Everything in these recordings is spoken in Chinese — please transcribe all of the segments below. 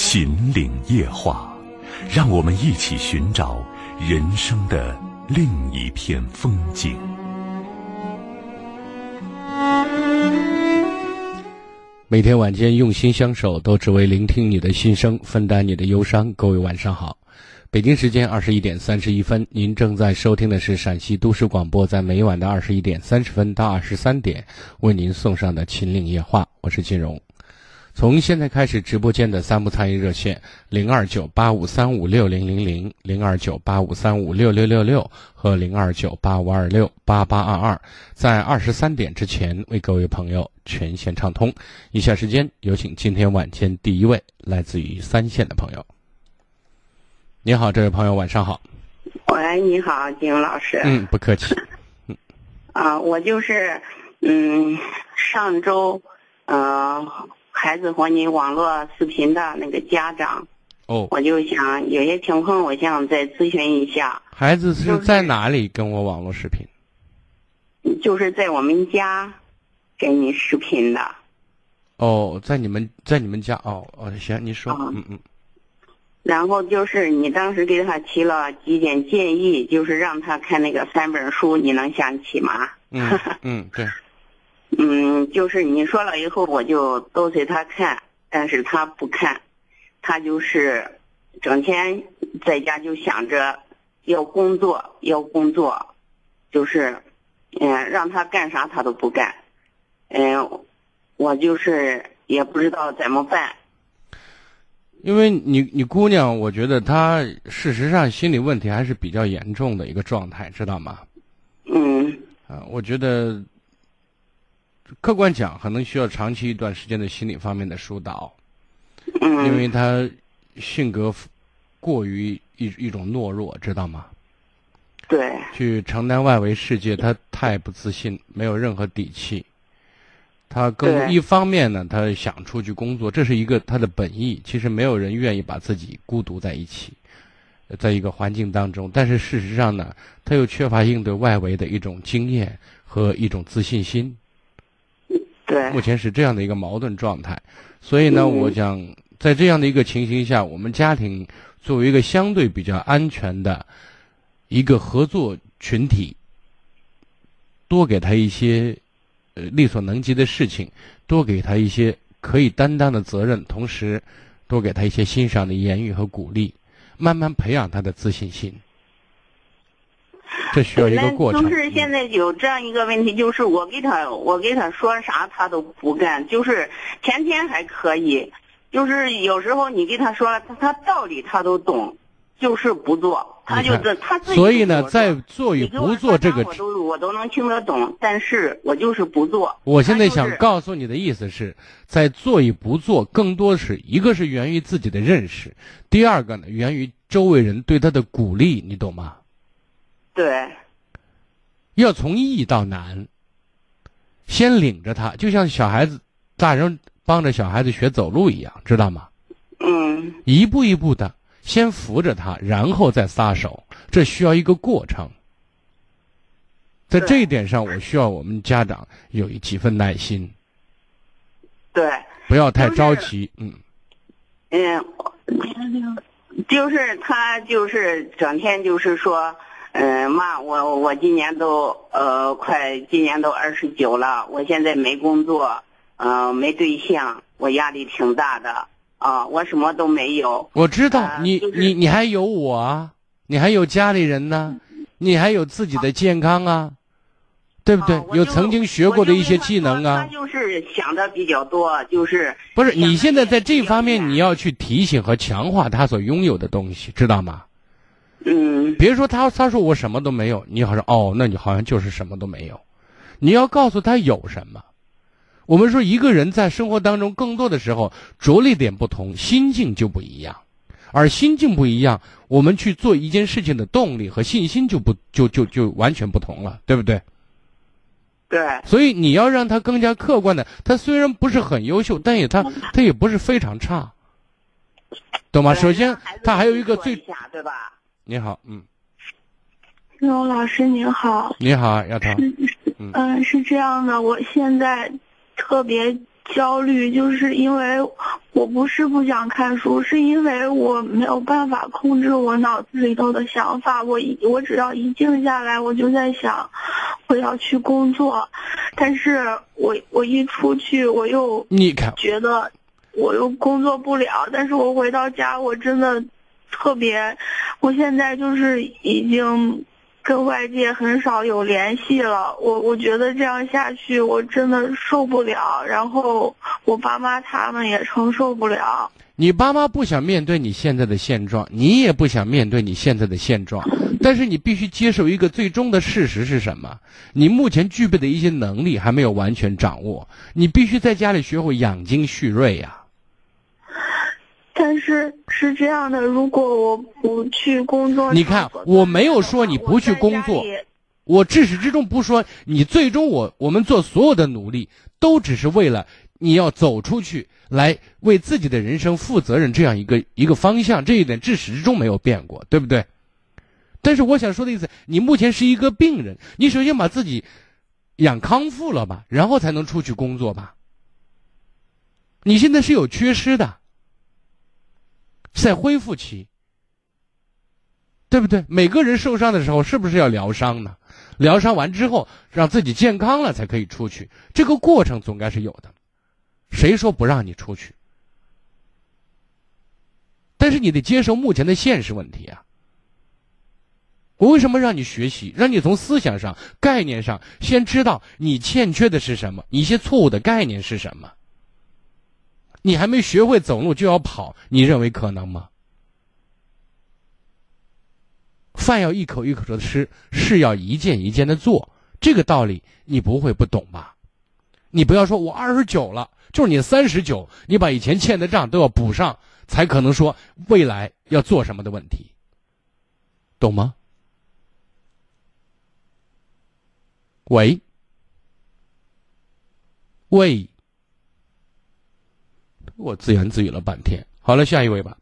秦岭夜话，让我们一起寻找人生的另一片风景。每天晚间用心相守，都只为聆听你的心声，分担你的忧伤。各位晚上好，北京时间二十一点三十一分，您正在收听的是陕西都市广播，在每晚的二十一点三十分到二十三点为您送上的《秦岭夜话》，我是金荣。从现在开始，直播间的三部参与热线零二九八五三五六零零零、零二九八五三五六六六六和零二九八五二六八八二二，在二十三点之前为各位朋友全线畅通。以下时间有请今天晚间第一位来自于三线的朋友。你好，这位朋友，晚上好。喂，你好，金勇老师。嗯，不客气。嗯啊，我就是，嗯，上周，嗯、孩子和你网络视频的那个家长，哦，我就想有些情况，我想再咨询一下，孩子是在哪里跟我网络视频？就是在我们家跟你视频的，哦，在你们在你们家哦哦，行，你说，啊嗯嗯。然后就是你当时给他提了几点建议，就是让他看那个三本书，你能想起吗？嗯嗯，对，嗯，就是你说了以后，我就都随他看，但是他不看，他就是整天在家就想着要工作，要工作，就是，嗯、让他干啥他都不干，嗯、我就是也不知道怎么办，因为你你姑娘，我觉得她事实上心理问题还是比较严重的一个状态，知道吗？嗯。啊，我觉得客观讲，可能需要长期一段时间的心理方面的疏导，嗯，因为他性格过于一一种懦弱，知道吗？对，去承担外围世界，他太不自信，没有任何底气。他更一方面呢，他想出去工作，这是一个他的本意。其实没有人愿意把自己孤独在一起，呃在一个环境当中。但是事实上呢，他又缺乏应对外围的一种经验和一种自信心。对目，前是这样的一个矛盾状态。所以呢，嗯我想在这样的一个情形下，我们家庭作为一个相对比较安全的一个合作群体，多给他一些呃力所能及的事情，多给他一些可以担当的责任，同时多给他一些欣赏的言语和鼓励，慢慢培养他的自信心。这需要一个过程。那就是现在有这样一个问题，就是我给他，我给他说啥他都不干，就是前天还可以，就是有时候你给他说了，他他道理他都懂，就是不做，他就你看这他自己所以呢，在做与不做这个我都我都能听得懂，但是我就是不做。我现在想告诉你的意思是，在做与不做，更多是一个是源于自己的认识，第二个呢源于周围人对他的鼓励，你懂吗？对，要从易到难，先领着他，就像小孩子，大人帮着小孩子学走路一样，知道吗？嗯一步一步的，先扶着他，然后再撒手，这需要一个过程。在这一点上，我需要我们家长有几分耐心，对，不要太就是着急。嗯。嗯，就是他就是整天就是说，嗯、妈，我我今年都呃快今年都二十九了，我现在没工作，呃没对象，我压力挺大的啊，我什么都没有。我知道啊你就是你你还有我啊，你还有家里人呢，你还有自己的健康啊，对不对啊？有曾经学过的一些技能啊他啊。就是想的比较多，就是不是，你现在在这方面你要去提醒和强化他所拥有的东西，知道吗？嗯别说他他说我什么都没有，你好像哦，那你好像就是什么都没有。你要告诉他有什么。我们说一个人在生活当中，更多的时候着力点不同，心境就不一样。而心境不一样，我们去做一件事情的动力和信心就不就就就完全不同了，对不对？对。所以你要让他更加客观的，他虽然不是很优秀，但也他他也不是非常差，懂吗？首先，他还有一个最对吧？你好，嗯。刘老师您好。你好，丫头。嗯，是这样的，我现在特别焦虑，就是因为我不是不想看书，是因为我没有办法控制我脑子里头的想法。我一我只要一静下来，我就在想，我要去工作，但是我我一出去，我又你看觉得我又工作不了，但是我回到家，我真的特别，我现在就是已经。跟外界很少有联系了，我我觉得这样下去我真的受不了，然后我爸妈他们也承受不了。你爸妈不想面对你现在的现状，你也不想面对你现在的现状，但是你必须接受一个最终的事实是什么？你目前具备的一些能力还没有完全掌握，你必须在家里学会养精蓄锐呀。但是是这样的，如果我不去工作，你看我没有说你不去工作，我至始至终不说你最终我我们做所有的努力都只是为了你要走出去，来为自己的人生负责任这样一个一个方向，这一点至始至终没有变过，对不对？但是我想说的意思，你目前是一个病人，你首先把自己养康复了吧，然后才能出去工作吧。你现在是有缺失的。在恢复期，对不对？每个人受伤的时候，是不是要疗伤呢？疗伤完之后，让自己健康了才可以出去。这个过程总该是有的。谁说不让你出去？但是你得接受目前的现实问题啊！我为什么让你学习？让你从思想上、概念上先知道你欠缺的是什么，一些错误的概念是什么。你还没学会走路就要跑，你认为可能吗？饭要一口一口的吃，事要一件一件的做，这个道理你不会不懂吧？你不要说我二十九了，就是你三十九，你把以前欠的账都要补上，才可能说未来要做什么的问题，懂吗？喂，喂。我自言自语了半天，好了，下一位吧。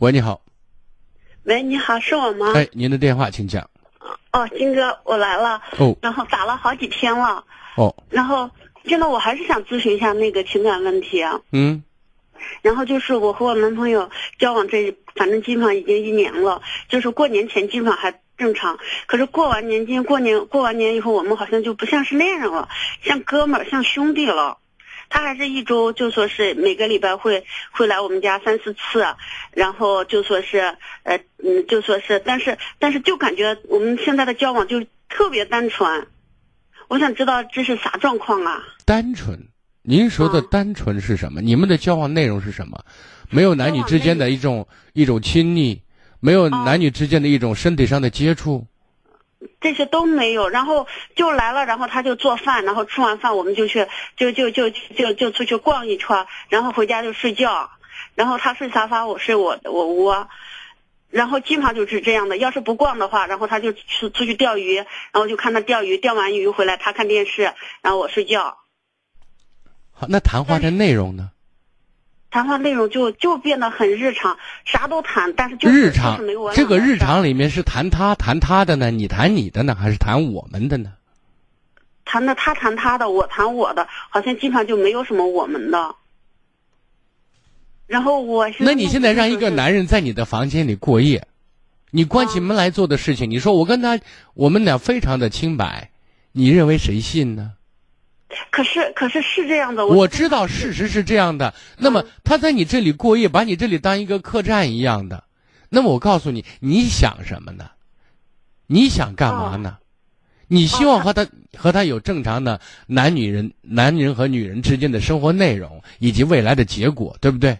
喂，你好。喂，你好，是我吗？哎，您的电话，请讲。哦，金哥，我来了。哦。然后打了好几天了。哦。然后，现在我还是想咨询一下那个情感问题。嗯。然后就是我和我男朋友交往这，反正基本上已经一年了。就是过年前基本上还正常，可是过完年今过年过完年以后，我们好像就不像是恋人了，像哥们儿，像兄弟了。他还是一周就说是每个礼拜会会来我们家三四次，然后就说是呃嗯就说是，但是但是就感觉我们现在的交往就特别单纯，我想知道这是啥状况啊？单纯，您说的单纯是什么？你们的交往内容是什么？没有男女之间的一种一种亲昵，没有男女之间的一种身体上的接触。这些都没有，然后就来了，然后他就做饭，然后吃完饭我们就去，就就就就就出去逛一圈，然后回家就睡觉，然后他睡沙发，我睡我我窝，然后基本上就是这样的。要是不逛的话，然后他就出出去钓鱼，然后就看他钓鱼，钓完鱼回来他看电视，然后我睡觉。好，那谈话的内容呢？谈话内容就就变得很日常，啥都谈，但是就日常没有这个日常里面是谈他谈他的呢，你谈你的呢，还是谈我们的呢？谈的他谈他的，我谈我的，好像基本上就没有什么我们的。然后我那你现在让一个男人在你的房间里过夜，你关起门来做的事情，你说我跟他我们俩非常的清白，你认为谁信呢？可是，可是是这样的。我知道事实是这样的。那么他在你这里过夜，把你这里当一个客栈一样的。那么我告诉你，你想什么呢？你想干嘛呢？你希望和他和他有正常的男女人男人和女人之间的生活内容以及未来的结果，对不对？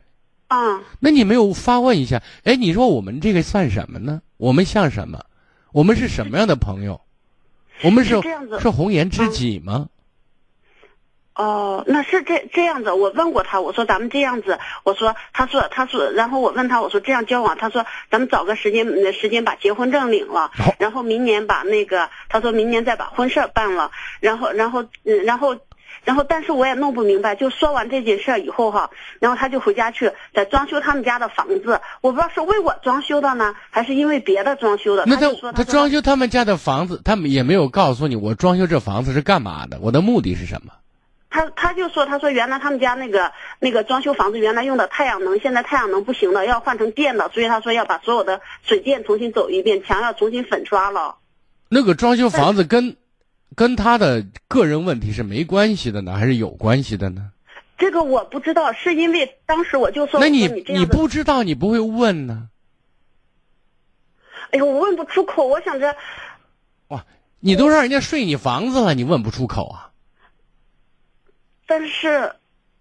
啊。那你没有发问一下？哎，你说我们这个算什么呢？我们像什么？我们是什么样的朋友？我们是是红颜知己吗？哦，那是这这样子。我问过他，我说咱们这样子，我说，他说，他说，然后我问他，我说这样交往，他说咱们找个时间，呃时间把结婚证领了，然后明年把那个，他说明年再把婚事儿办了，然后，然后，嗯，然后，然后，但是我也弄不明白，就说完这件事儿以后哈，然后他就回家去在装修他们家的房子，我不知道是为我装修的呢，还是因为别的装修的。那他他说说他装修他们家的房子，他们也没有告诉你我装修这房子是干嘛的，我的目的是什么？他他就说，他说原来他们家那个那个装修房子原来用的太阳能，现在太阳能不行了，要换成电的，所以他说要把所有的水电重新走一遍，墙要重新粉刷了。那个装修房子跟跟他的个人问题是没关系的呢，还是有关系的呢？这个我不知道，是因为当时我就说，那你你你，不知道，你不会问呢？哎呦，我问不出口，我想着，哇，你都让人家睡你房子了，你问不出口啊？但是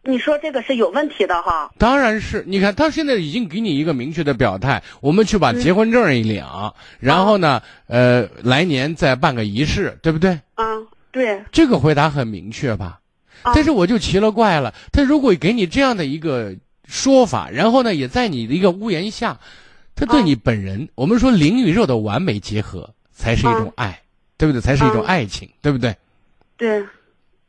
你说这个是有问题的哈。当然是，你看他现在已经给你一个明确的表态，我们去把结婚证一领，然后呢，呃，来年再办个仪式，对不对？啊，对，这个回答很明确吧？啊但是我就奇了怪了，他如果给你这样的一个说法，然后呢，也在你的一个屋檐下，他对啊你本人，我们说灵与肉的完美结合才是一种爱，对不对？才是一种啊爱情，对不对？对，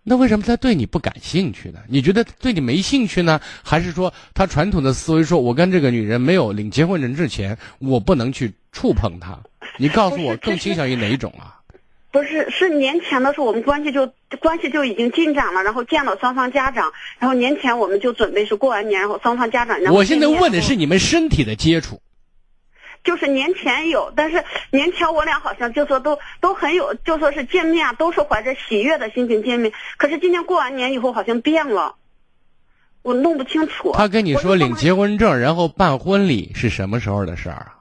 那为什么他对你不感兴趣呢？你觉得对你没兴趣呢，还是说他传统的思维说，我跟这个女人没有领结婚证之前，我不能去触碰她？你告诉我，更倾向于哪一种啊？不是，是年前的时候我们关系就关系就已经进展了，然后见了双方家长，然后年前我们就准备是过完年，然后双方家长。然后我现在问的是你们身体的接触。就是年前有，但是年前我俩好像就说都都很有，就说是见面啊，都是怀着喜悦的心情见面。可是今年过完年以后好像变了，我弄不清楚。他跟你说领结婚证，然后办婚礼是什么时候的事儿啊？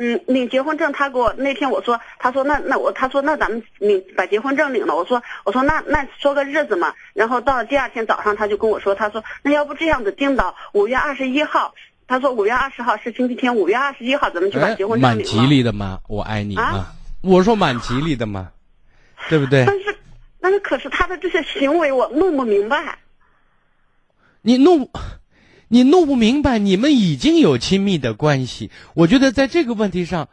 嗯，领结婚证，他给我那天我说，他说那那我他说那咱们领把结婚证领了，我说我说那那说个日子嘛，然后到了第二天早上他就跟我说，他说那要不这样子定到五月二十一号，他说五月二十号是星期天，五月二十一号咱们去把哎结婚证领了。蛮吉利的嘛？我爱你吗？啊我说蛮吉利的嘛？对不对？但是但是可是他的这些行为我弄不明白。你弄，你弄不明白，你们已经有亲密的关系。我觉得在这个问题上，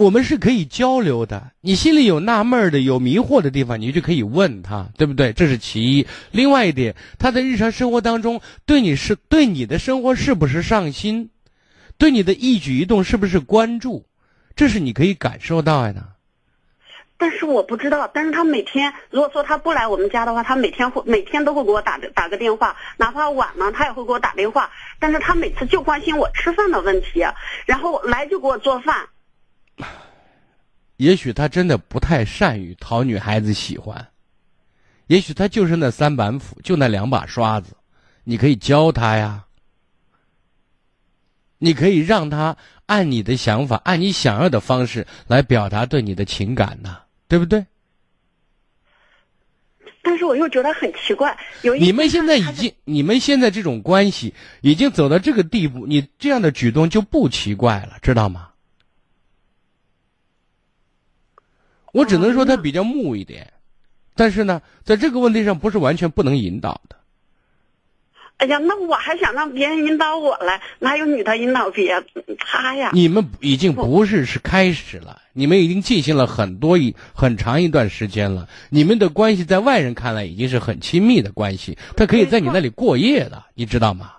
我们是可以交流的。你心里有纳闷的、有迷惑的地方，你就可以问他，对不对？这是其一。另外一点，他在日常生活当中对你是对你的生活是不是上心，对你的一举一动是不是关注，这是你可以感受到的。但是我不知道，但是他每天如果说他不来我们家的话，他每天会每天都会给我打打个电话，哪怕晚了他也会给我打电话。但是他每次就关心我吃饭的问题，然后来就给我做饭。也许他真的不太善于讨女孩子喜欢，也许他就是那三板斧，就那两把刷子，你可以教他呀，你可以让他按你的想法，按你想要的方式来表达对你的情感呐、对不对？但是我又觉得很奇怪，有一你们现在已经，你们现在这种关系已经走到这个地步，你这样的举动就不奇怪了，知道吗？我只能说他比较木一点，但是呢，在这个问题上不是完全不能引导的。哎呀，那我还想让别人引导我来，哪有女的引导别他呀？你们已经不是是开始了，你们已经进行了很多一很长一段时间了。你们的关系在外人看来已经是很亲密的关系，他可以在你那里过夜的，你知道吗？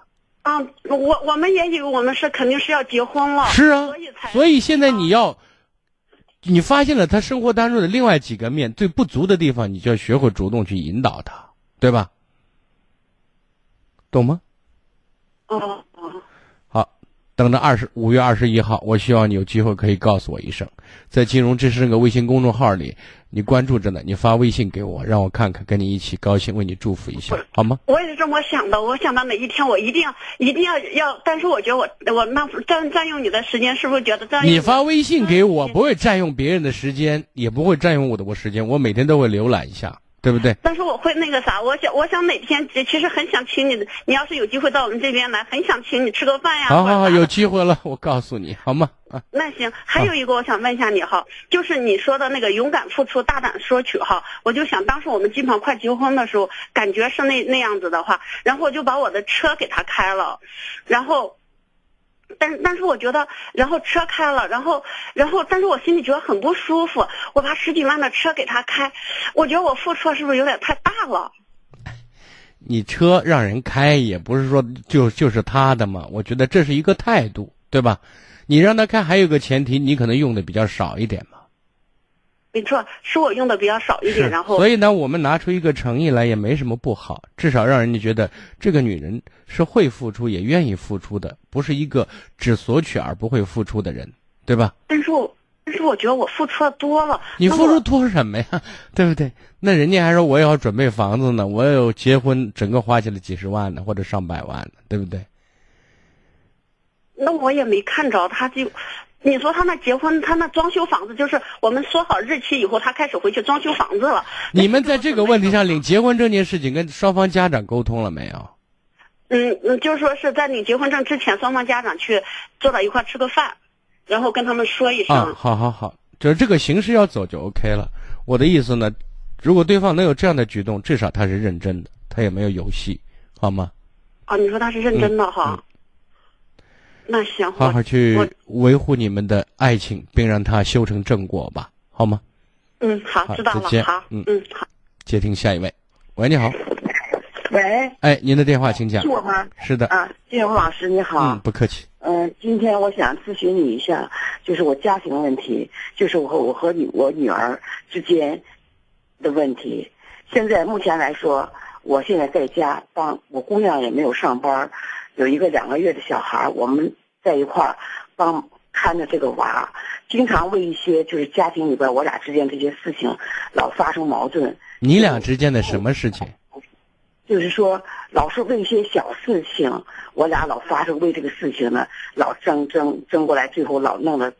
啊，我我们也以为我们是肯定是要结婚了，是啊所以才，所以现在你要，你发现了他生活当中的另外几个面最不足的地方，你就要学会主动去引导他，对吧？懂吗？哦哦，好，等着二十五月二十一号，我希望你有机会可以告诉我一声，在金融知识那个微信公众号里，你关注着呢，你发微信给我，让我看看，跟你一起高兴，为你祝福一下，好吗？我也是这么想的。我想到哪一天我一定要一定要要，但是我觉得我我那占占用你的时间，是不是觉得占用你发微信给我，嗯不会占用别人的时间，也不会占用我的我时间，我每天都会浏览一下，对不对？但是我会那个啥，我想我想哪天其实很想请你，你要是有机会到我们这边来，很想请你吃个饭呀。好好好，有机会了，我告诉你好吗？啊，那行，还有一个我想问一下你哈，就是你说的那个勇敢付出、大胆索取哈，我就想当时我们基本上快结婚的时候，感觉是那那样子的话，然后我就把我的车给他开了，然后。但但是我觉得，然后车开了，然后然后，但是我心里觉得很不舒服。我把十几万的车给他开，我觉得我付出是不是有点太大了？你车让人开也不是说就就是他的嘛，我觉得这是一个态度，对吧？你让他开还有个前提，你可能用的比较少一点嘛。没错，是我用的比较少一点，然后所以呢，我们拿出一个诚意来也没什么不好，至少让人家觉得这个女人是会付出也愿意付出的，不是一个只索取而不会付出的人，对吧？但是我但是我觉得我付出的多了。你付出多什么呀？对不对？那人家还说我也要准备房子呢，我有结婚，整个花起来几十万呢，或者上百万呢，对不对？那我也没看着，他就，你说他那结婚，他那装修房子，就是我们说好日期以后，他开始回去装修房子了。你们在这个问题上领结婚证这件事情跟双方家长沟通了没有？嗯嗯，就是说是在领结婚证之前，双方家长去坐到一块儿吃个饭，然后跟他们说一声。啊，好好好，就是这个形式要走就 OK 了。我的意思呢，如果对方能有这样的举动，至少他是认真的，他也没有游戏，好吗？啊，你说他是认真的哈？嗯那行，好好去维护你们的爱情，并让它修成正果吧，好吗？嗯，好，好知道。了好，嗯嗯，好。接听下一位，喂，你好，喂，哎，您的电话请讲是。我吗？是的，啊，金荣老师你好。嗯，不客气。嗯、今天我想咨询你一下，就是我家庭问题，就是我和我和女我女儿之间的问题。现在目前来说，我现在在家帮我姑娘也没有上班，有一个两个月的小孩，我们在一块儿帮看着这个娃，经常为一些就是家庭里边我俩之间这些事情老发生矛盾。你俩之间的什么事情？就是说，老是为一些小事情，我俩老发生为这个事情呢，老争争争过来，最后老弄得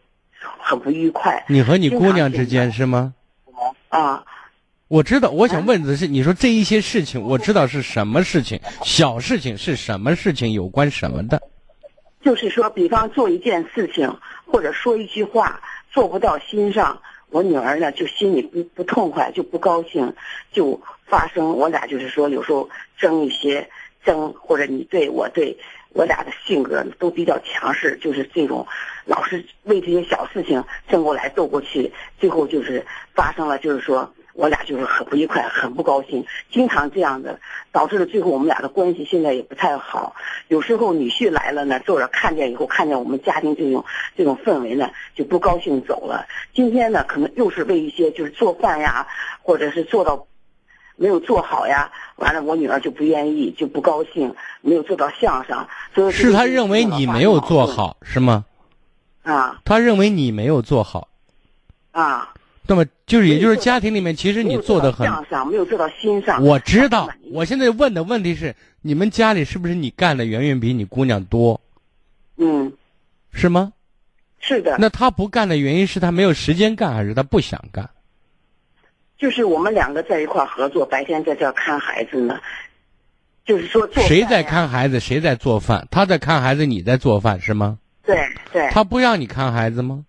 很不愉快你和你姑娘之间是吗？啊。我知道，我想问的是，你说这一些事情，我知道是什么事情，小事情是什么事情，有关什么的？就是说，比方做一件事情，或者说一句话，做不到心上，我女儿呢就心里不不痛快，就不高兴，就发生我俩就是说有时候争一些争，或者你对我对，我俩的性格都比较强势，就是这种老是为这些小事情争过来斗过去，最后就是发生了就是说。我俩就是很不愉快，很不高兴，经常这样的，导致了最后我们俩的关系现在也不太好。有时候女婿来了呢，坐着看见以后，看见我们家庭这种这种氛围呢，就不高兴走了。今天呢，可能又是为一些就是做饭呀，或者是做到没有做好呀，完了我女儿就不愿意，就不高兴，没有做到项上，所以是他认为你没有做好，是吗？啊他认为你没有做好，啊。那么就是也就是家庭里面，其实你做的很，没有做到心上。我知道我现在问的问题是，你们家里是不是你干的远远比你姑娘多，嗯，是吗？是的，那他不干的原因是他没有时间干，还是他不想干？就是我们两个在一块儿合作，白天在这儿看孩子呢。就是说做谁在？看孩子，谁在做饭？他在看孩子，你在做饭是吗？对对，他不让你看孩子吗？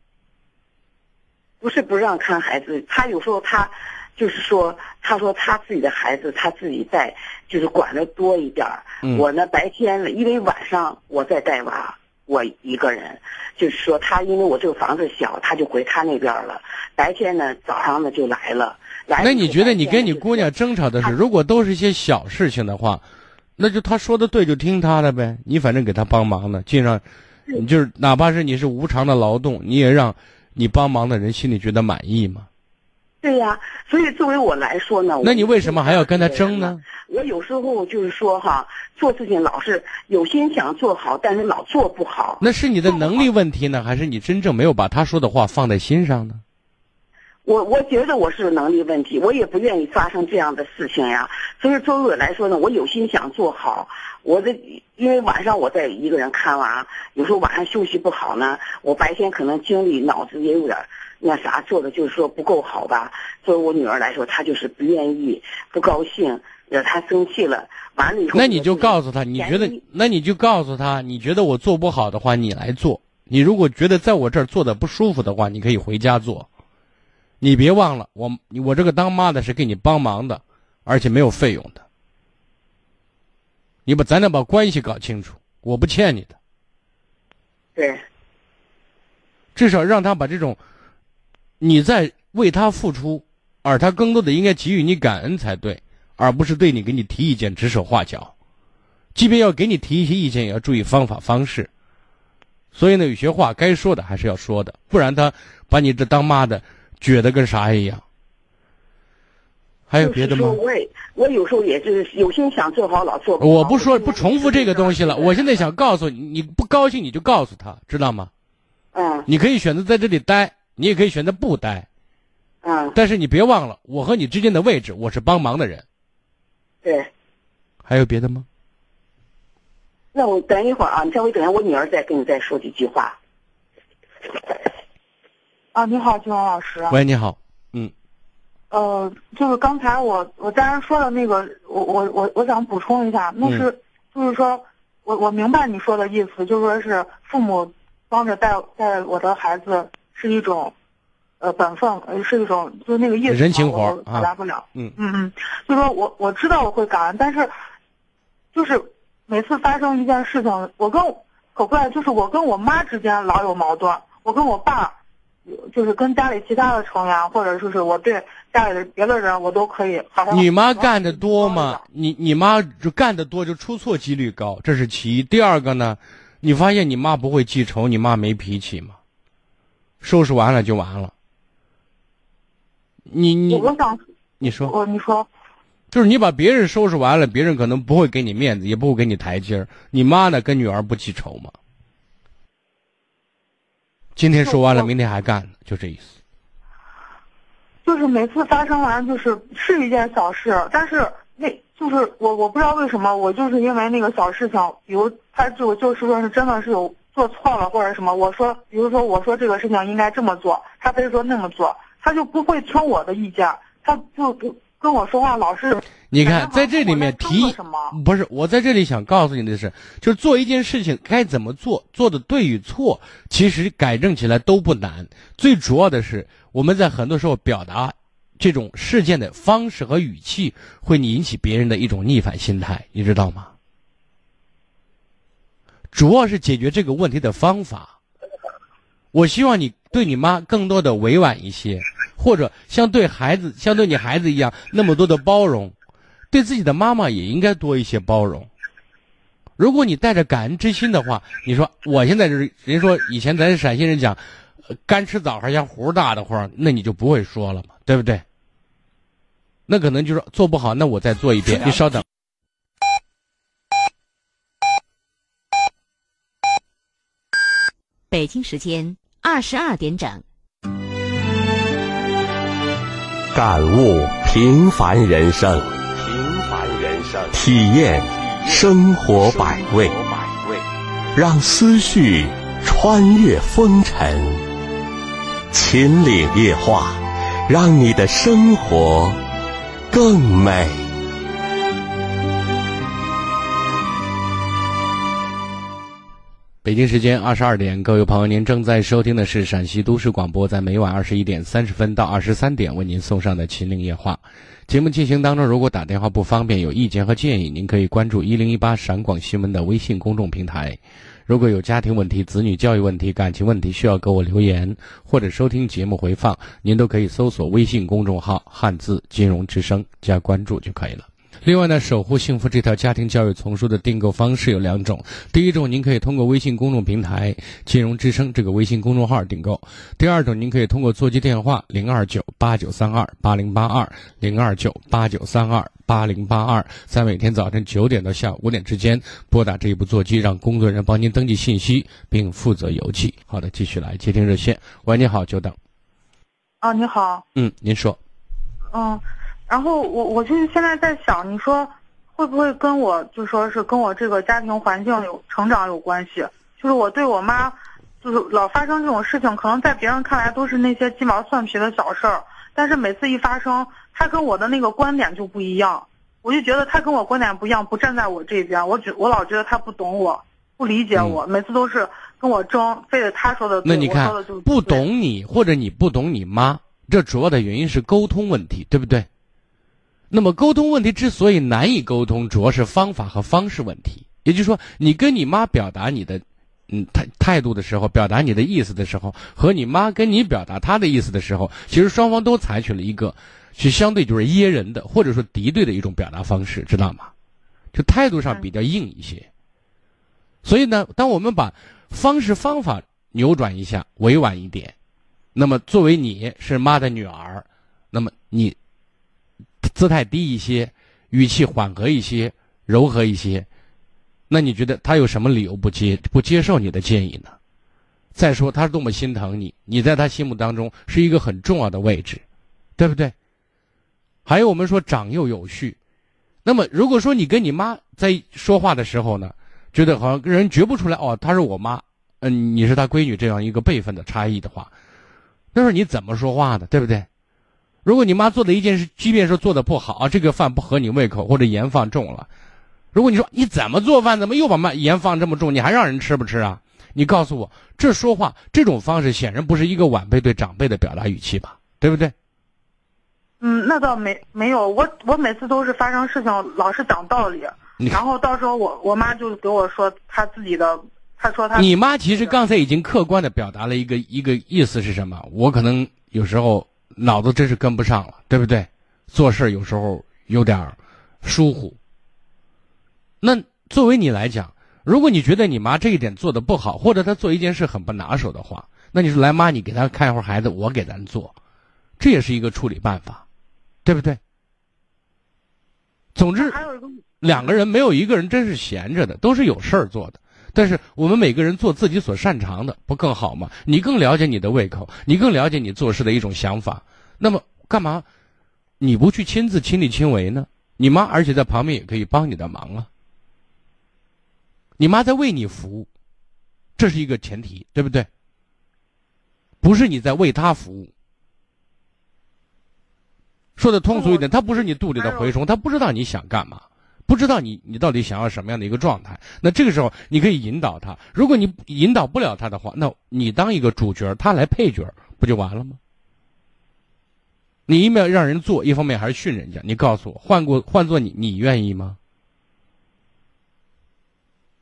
不是不让看孩子，他有时候他就是说，他说他自己的孩子他自己带就是管的多一点儿。嗯我呢白天因为晚上我在带娃，我一个人，就是说他因为我这个房子小，他就回他那边了。白天呢早上呢就来了。来了那你觉得你跟你姑娘争吵的是，如果都是一些小事情的话，那就他说的对就听他的呗。你反正给他帮忙呢，尽量，你就是哪怕是你是无偿的劳动，你也让你帮忙的人心里觉得满意吗。对呀、所以作为我来说呢，那你为什么还要跟他争呢？我有时候就是说哈，做事情老是有心想做好，但是老做不好。那是你的能力问题呢，还是你真正没有把他说的话放在心上呢？我我觉得我是能力问题，我也不愿意发生这样的事情呀。所以作为我来说呢，我有心想做好。我的因为晚上我在一个人看娃，有时候晚上休息不好呢，我白天可能精力脑子也有点那啥，做的就是说不够好吧。作为我女儿来说，她就是不愿意，不高兴，惹她生气了。完了以后，那你就告诉她，你觉得，那你就告诉她，你觉得我做不好的话，你来做。你如果觉得在我这儿做的不舒服的话，你可以回家做。你别忘了，我我这个当妈的是给你帮忙的，而且没有费用的。你把咱俩把关系搞清楚，我不欠你的。对。至少让他把这种，你在为他付出，而他更多的应该给予你感恩才对，而不是对你给你提意见指手画脚。即便要给你提一些意见，也要注意方法方式。所以呢，有些话该说的还是要说的，不然他把你这当妈的。觉得跟啥一样？还有别的吗？我也我有时候也是有心想做好，老做不好。我不说不重复这个东西了。我现在想告诉你，你不高兴你就告诉他，知道吗？嗯。你可以选择在这里待，你也可以选择不待。嗯。但是你别忘了，我和你之间的位置，我是帮忙的人。对。还有别的吗？那我等一会儿啊，你稍微等下，我女儿再跟你再说几句话。啊，你好，金王老师。喂，你好，嗯。呃，就是刚才我我当然说的那个，我我我我想补充一下，那是就是说，我我明白你说的意思，就说是父母帮着带带我的孩子是一种，呃，本分，是一种就是那个意思，人情活表达不了。嗯嗯嗯，就说我我知道我会感恩，但是，就是每次发生一件事情，我跟可怪，就是我跟我妈之间老有矛盾，我跟我爸。就是跟家里其他的成员，或者说是我对家里的别的人，我都可以。你妈干的多吗？你你妈就干的多，就出错几率高，这是其一。第二个呢，你发现你妈不会记仇，你妈没脾气吗？收拾完了就完了。你你我想你说我你说，就是你把别人收拾完了，别人可能不会给你面子，也不会给你台阶儿。你妈呢，跟女儿不记仇吗？今天说完了，明天还干，就这意思。就是每次发生完，就是是一件小事，但是那就是我我不知道为什么，我就是因为那个小事情，比如他就就是说是真的是有做错了或者什么，我说，比如说我说这个事情应该这么做，他非说那么做，他就不会听我的意见，他就不。跟我说话老是，你看在这里面提什么不是我在这里想告诉你的是，就是做一件事情该怎么做，做的对与错，其实改正起来都不难。最主要的是我们在很多时候表达这种事件的方式和语气，会引起别人的一种逆反心态，你知道吗？主要是解决这个问题的方法。我希望你对你妈更多的委婉一些。或者像对孩子，像对你孩子一样那么多的包容，对自己的妈妈也应该多一些包容。如果你带着感恩之心的话，你说我现在就是人说以前咱陕西人讲，干吃枣还嫌核大的话，那你就不会说了嘛，对不对？那可能就是做不好，那我再做一遍。你稍等。北京时间二十二点整。感悟平凡人生，平凡人生，体验生活百味，让思绪穿越风尘，秦岭夜话，让你的生活更美。北京时间二十二点，各位朋友，您正在收听的是陕西都市广播，在每晚二十一点三十分到二十三点为您送上的《秦岭夜话》节目进行当中，如果打电话不方便，有意见和建议，您可以关注一零一八陕广新闻的微信公众平台。如果有家庭问题、子女教育问题、感情问题需要给我留言或者收听节目回放，您都可以搜索微信公众号“汉字金融之声”加关注就可以了。另外呢，守护幸福这套家庭教育丛书的订购方式有两种。第一种，您可以通过微信公众平台“金融之声”这个微信公众号订购；第二种，您可以通过座机电话零二九八九三二八零八二零二九八九三二八零八二，在每天早晨九点到下午五点之间拨打这一部座机，让工作人员帮您登记信息并负责邮寄。好的，继续来接听热线。喂，你好，久等。啊，你好。嗯，您说。嗯，然后我我就是现在在想，你说会不会跟我就说是跟我这个家庭环境有成长有关系？就是我对我妈，就是老发生这种事情，可能在别人看来都是那些鸡毛蒜皮的小事儿，但是每次一发生，她跟我的那个观点就不一样，我就觉得她跟我观点不一样，不站在我这边，我觉我老觉得她不懂我，不理解我，每次都是跟我争，非得她说的对，那你看我说的就不懂你，或者你不懂你妈，这主要的原因是沟通问题，对不对？那么沟通问题之所以难以沟通，主要是方法和方式问题。也就是说，你跟你妈表达你的嗯态态度的时候，表达你的意思的时候，和你妈跟你表达她的意思的时候，其实双方都采取了一个是相对就是噎人的，或者说敌对的一种表达方式，知道吗？就态度上比较硬一些。所以呢，当我们把方式方法扭转一下，委婉一点，那么作为你是妈的女儿，那么你姿态低一些，语气缓和一些，柔和一些，那你觉得他有什么理由不接不接受你的建议呢？再说他是多么心疼你，你在他心目当中是一个很重要的位置，对不对？还有我们说长幼有序，那么如果说你跟你妈在说话的时候呢，觉得好像跟人觉不出来哦，她是我妈，嗯，你是她闺女这样一个辈分的差异的话，那是你怎么说话的，对不对？如果你妈做的一件事，即便说做的不好，啊这个饭不合你胃口，或者盐放重了，如果你说你怎么做饭，怎么又把饭盐放这么重，你还让人吃不吃啊？你告诉我，这说话这种方式显然不是一个晚辈对长辈的表达语气吧？对不对？嗯，那倒没没有，我我每次都是发生事情老是讲道理，然后到时候我我妈就给我说她自己的，她说她你妈其实刚才已经客观的表达了一个一个意思是什么？我可能有时候脑子真是跟不上了，对不对？做事有时候有点儿疏忽。那作为你来讲，如果你觉得你妈这一点做的不好，或者她做一件事很不拿手的话，那你说来妈，你给她看一会儿孩子，我给咱做，这也是一个处理办法，对不对？总之，两个人没有一个人真是闲着的，都是有事儿做的。但是我们每个人做自己所擅长的，不更好吗？你更了解你的胃口，你更了解你做事的一种想法。那么干嘛你不去亲自亲力亲为呢？你妈而且在旁边也可以帮你的忙啊。你妈在为你服务，这是一个前提，对不对？不是你在为她服务。说的通俗一点，她不是你肚里的蛔虫，她不知道你想干嘛。不知道你你到底想要什么样的一个状态？那这个时候你可以引导他。如果你引导不了他的话，那你当一个主角，他来配角，不就完了吗？你一面让人做，一方面还是训人家。你告诉我，换过换做你，你愿意吗？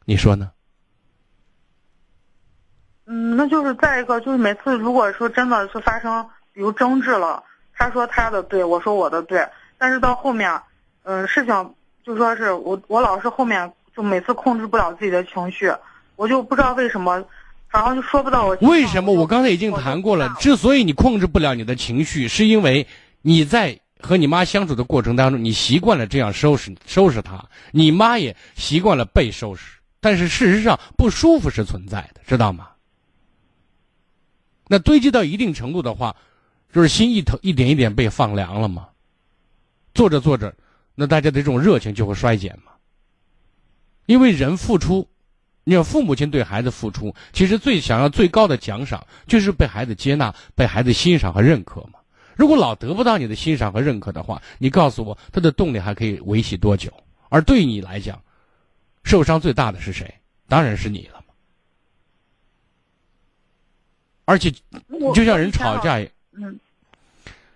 你说呢？嗯，那就是再一个，就是每次如果说真的是发生，比如争执了，他说他的对，我说我的对，但是到后面，嗯，事情就说是我我老是后面就每次控制不了自己的情绪，我就不知道为什么，然后就说不到我。为什么？我刚才已经谈过了，之所以你控制不了你的情绪，是因为你在和你妈相处的过程当中，你习惯了这样收拾收拾她，你妈也习惯了被收拾。但是事实上，不舒服是存在的，知道吗？那堆积到一定程度的话，就是心一头一点一点被放凉了嘛。做着做着，那大家的这种热情就会衰减嘛。因为人付出，你要父母亲对孩子付出，其实最想要最高的奖赏就是被孩子接纳、被孩子欣赏和认可嘛。如果老得不到你的欣赏和认可的话，你告诉我，他的动力还可以维系多久？而对你来讲，受伤最大的是谁？当然是你了嘛。而且，就像人吵架嗯，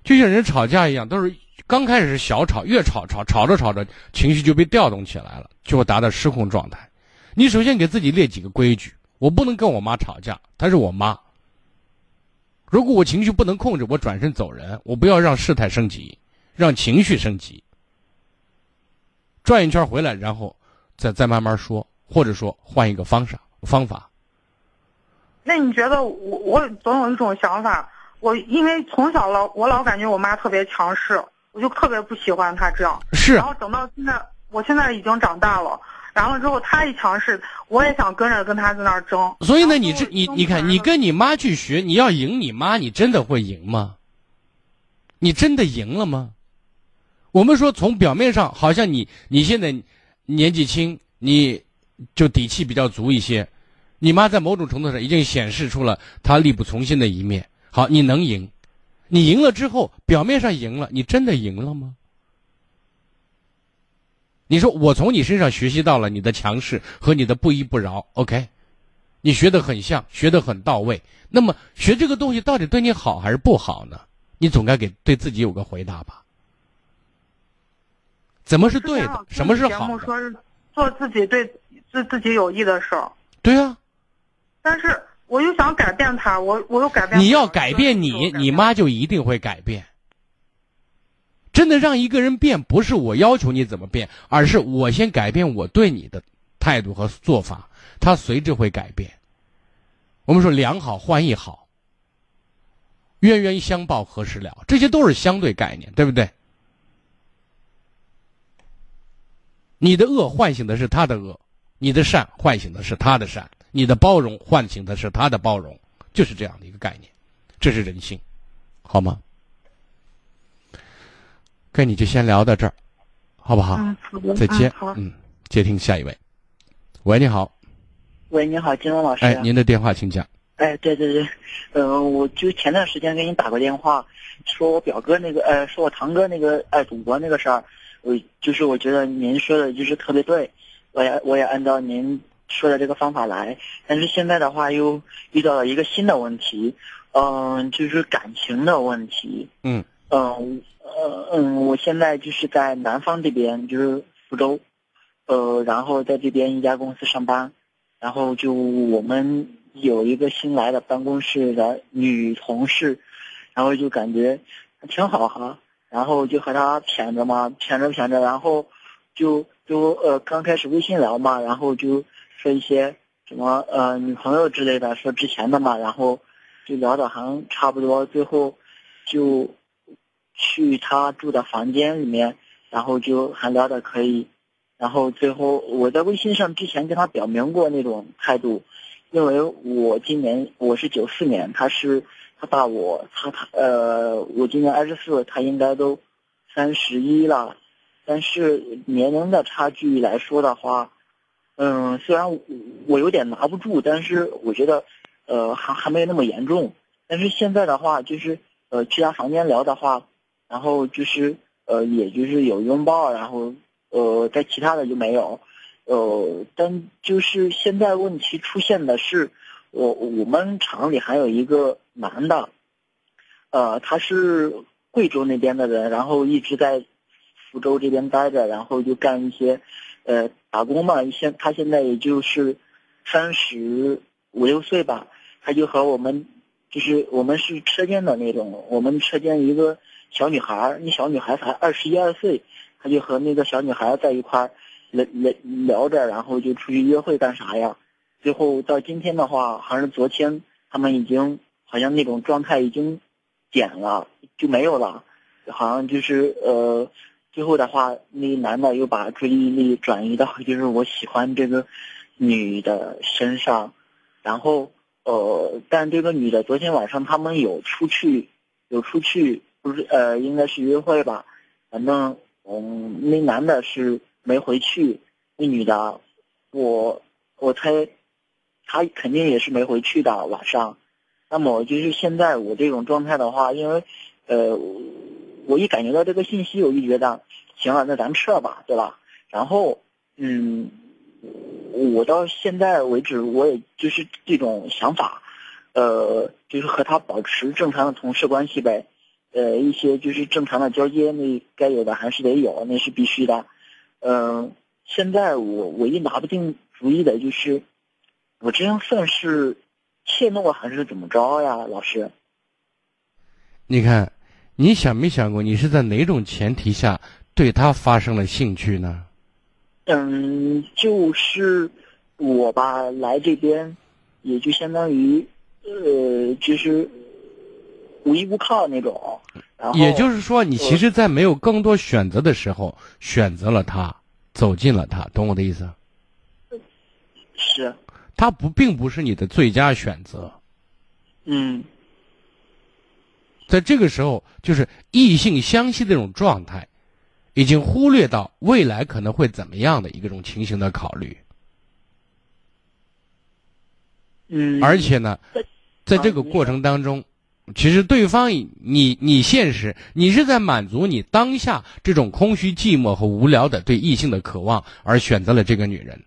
就像人吵架一样，都是刚开始是小吵，越吵吵吵着吵着，情绪就被调动起来了，就会达到失控状态。你首先给自己列几个规矩：我不能跟我妈吵架，她是我妈。如果我情绪不能控制，我转身走人，我不要让事态升级，让情绪升级。转一圈回来，然后再再慢慢说，或者说换一个方式方法。那你觉得我我总有一种想法，我因为从小老我老感觉我妈特别强势，我就特别不喜欢他这样。是然后等到现在，我现在已经长大了，然后之后他一强势，我也想跟着跟他在那儿争。所以呢，你这你你看，你跟你妈去学，你要赢你妈，你真的会赢吗？你真的赢了吗？我们说从表面上好像你你现在年纪轻，你就底气比较足一些。你妈在某种程度上已经显示出了她力不从心的一面。好，你能赢，你赢了之后，表面上赢了，你真的赢了吗？你说我从你身上学习到了你的强势和你的不依不饶，OK？你学的很像，学的很到位。那么学这个东西到底对你好还是不好呢？你总该给对自己有个回答吧？怎么是对的？什么是好？节目说是做自己对自自己有益的事儿。对啊。但是我又想改变他，我我又改变。你要改变你，你妈就一定会改变。真的让一个人变，不是我要求你怎么变，而是我先改变我对你的态度和做法，他随之会改变。我们说良好换一好，冤冤相报何时了？这些都是相对概念，对不对？你的恶唤醒的是他的恶，你的善唤醒的是他的善，你的包容唤醒的是他的包容，就是这样的一个概念，这是人性，好吗？跟你就先聊到这儿，好不好？嗯，好的。再见。好。嗯，接听下一位。喂，你好。喂，你好，金龙老师。哎，您的电话请讲。哎，对对对，嗯，我就前段时间给你打过电话，说我表哥那个，呃，说我堂哥那个爱赌博那个事儿，我就是我觉得您说的就是特别对，我也我也按照您说的这个方法来，但是现在的话又遇到了一个新的问题，嗯，就是感情的问题。嗯。嗯。呃嗯，我现在就是在南方这边，就是福州，呃，然后在这边一家公司上班，然后就我们有一个新来的办公室的女同事，然后就感觉挺好哈，然后就和她谝着嘛，谝着谝着，然后就就呃刚开始微信聊嘛，然后就说一些什么呃女朋友之类的，说之前的嘛，然后就聊的还差不多，最后就。去他住的房间里面，然后就还聊的可以，然后最后我在微信上之前跟他表明过那种态度，因为我今年我是九四年，他是他大我他他呃我今年二十四，他应该都三十一了，但是年龄的差距来说的话，嗯虽然我有点拿不住，但是我觉得呃还还没有那么严重，但是现在的话就是呃去他房间聊的话。然后就是，呃，也就是有拥抱，然后，呃，在其他的就没有，呃，但就是现在问题出现的是，我我们厂里还有一个男的，呃，他是贵州那边的人，然后一直在福州这边待着，然后就干一些，呃，打工嘛。现他现在也就是三十五六岁吧，他就和我们，就是我们是车间的那种，我们车间一个。小女孩，那小女孩才二十一二岁，他就和那个小女孩在一块儿聊聊聊着，然后就出去约会干啥呀？最后到今天的话，还是昨天，他们已经好像那种状态已经减了，就没有了，好像就是呃，最后的话，那男的又把注意力转移到就是我喜欢这个女的身上，然后呃，但这个女的昨天晚上他们有出去，有出去。不是呃，应该是约会吧，反正嗯，那男的是没回去，那女的，我我猜，他肯定也是没回去的晚上。那么就是现在我这种状态的话，因为呃，我一感觉到这个信息，我就觉得行了，那咱撤吧，对吧？然后嗯，我到现在为止，我也就是这种想法，呃，就是和他保持正常的同事关系呗。呃，一些就是正常的交接，那该有的还是得有，那是必须的。嗯，现在我唯一拿不定主意的就是，我这样算是怯懦还是怎么着呀，老师？你看，你想没想过，你是在哪种前提下对他发生了兴趣呢？嗯，就是我吧，来这边，也就相当于，呃，就是。无依无靠那种，然后也就是说，你其实，在没有更多选择的时候，选择了他，走进了他，懂我的意思？是。他不，并不是你的最佳选择。嗯。在这个时候，就是异性相吸的这种状态，已经忽略到未来可能会怎么样的一种情形的考虑。嗯，而且呢，在这个过程当中，其实对方你你现实，你是在满足你当下这种空虚、寂寞和无聊的对异性的渴望，而选择了这个女人。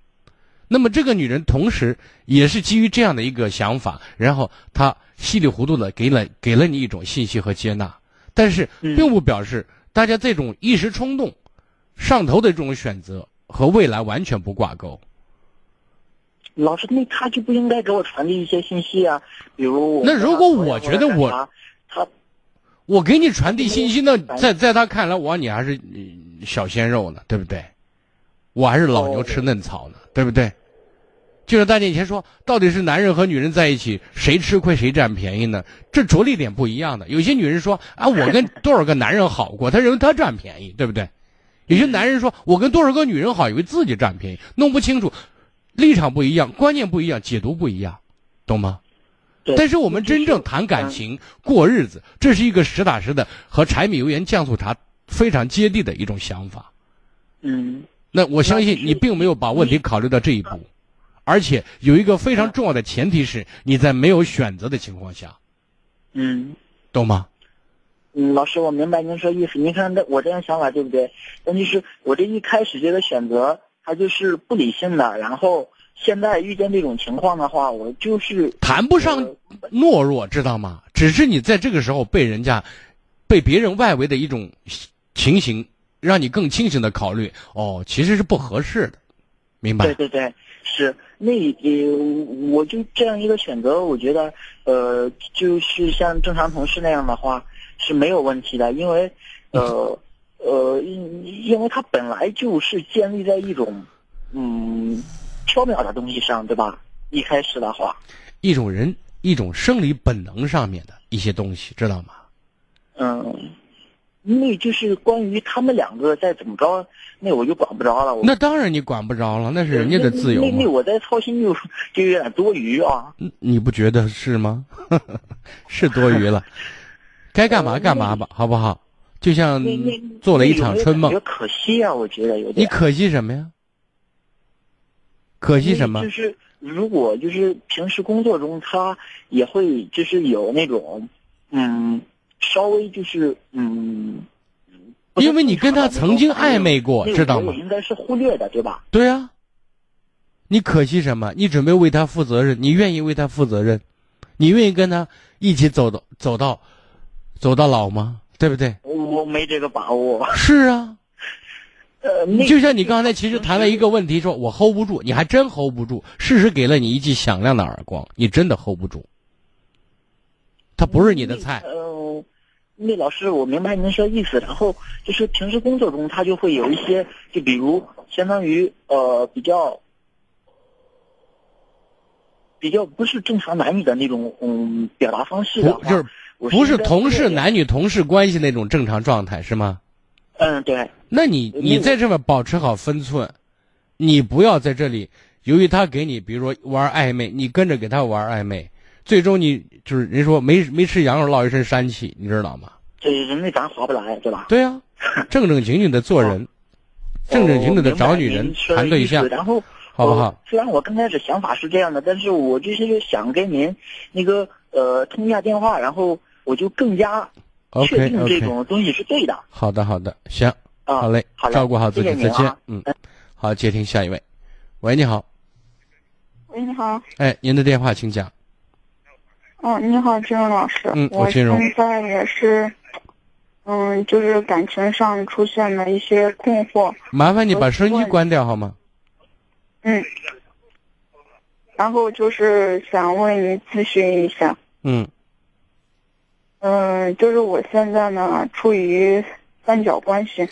那么这个女人同时也是基于这样的一个想法，然后她稀里糊涂的给了给了你一种信息和接纳，但是并不表示大家这种一时冲动、上头的这种选择和未来完全不挂钩。老师，那他就不应该给我传递一些信息啊，比如那如果我觉得我他我给你传递信息，那在在他看来，我你还是小鲜肉呢，对不对？我还是老牛吃嫩草呢，对不对？就是大家以前说，到底是男人和女人在一起，谁吃亏谁占便宜呢？这着力点不一样的。有些女人说啊，我跟多少个男人好过，她认为她占便宜，对不对？有些男人说我跟多少个女人好，以为自己占便宜，弄不清楚。立场不一样，观念不一样，解读不一样，懂吗？但是我们真正谈感情、过日子，这是一个实打实的和柴米油盐酱醋茶非常接地的一种想法。嗯。那我相信你并没有把问题考虑到这一步，而且有一个非常重要的前提是你在没有选择的情况下。嗯。懂吗？嗯，老师，我明白您说意思。您看，这我这样想法对不对？问题是我这一开始这个选择。它就是不理性的，然后现在遇见这种情况的话，我就是谈不上懦弱，知道吗？只是你在这个时候被人家，被别人外围的一种情形，让你更清醒的考虑，哦，其实是不合适的，明白？对对对，是那呃，我就这样一个选择，我觉得呃，就是像正常同事那样的话是没有问题的，因为呃。呃，因因为它本来就是建立在一种，嗯，缥缈的东西上，对吧？一开始的话，一种人一种生理本能上面的一些东西，知道吗？嗯，那就是关于他们两个再怎么着，那我就管不着了。那当然你管不着了，那是人家的自由。那那我在操心就就有点多余啊。你不觉得是吗？是多余了，该干嘛干嘛吧，好不好？就像做了一场春梦，可惜啊！我觉得有点。你可惜什么呀？可惜什么？就是如果就是平时工作中，他也会就是有那种嗯，稍微就是嗯，因为你跟他曾经暧昧过，知道吗？我应该是忽略的，对吧？对啊。你可惜什么？你准备为他负责任？你愿意为他负责任？你愿意跟他一起走到走到走到老吗？对不对？我没这个把握。是啊，呃，就像你刚才其实谈了一个问题，说我 hold 不住，你还真 hold 不住。事实给了你一记响亮的耳光，你真的 hold 不住。他不是你的菜。呃，那老师，我明白您说意思。然后就是平时工作中，他就会有一些，就比如相当于呃比较比较不是正常男女的那种嗯表达方式的话。不是同事男女同事关系那种正常状态是吗？嗯，对。那你你在这边保持好分寸，你不要在这里。由于他给你，比如说玩暧昧，你跟着给他玩暧昧，最终你就是人说没没吃羊肉落一身膻气，你知道吗？这人那咱划不来，对吧？对呀，正正经经的做人，正正经经的找女人谈对象，然后好不好？虽然我刚开始想法是这样的，但是我就是想跟您那个呃通一下电话，然后。我就更加确定这种东西是对的。好的，好的，行，好嘞，照顾好自己，再见。嗯，好，接听下一位。喂，你好。喂，你好。哎，您的电话请讲。哦，你好，金荣老师。嗯，我金荣。现在也是，嗯，就是感情上出现了一些困惑。麻烦你把声音机关掉好吗？嗯。然后就是想问你咨询一下。嗯。嗯，就是我现在呢处于三角关系，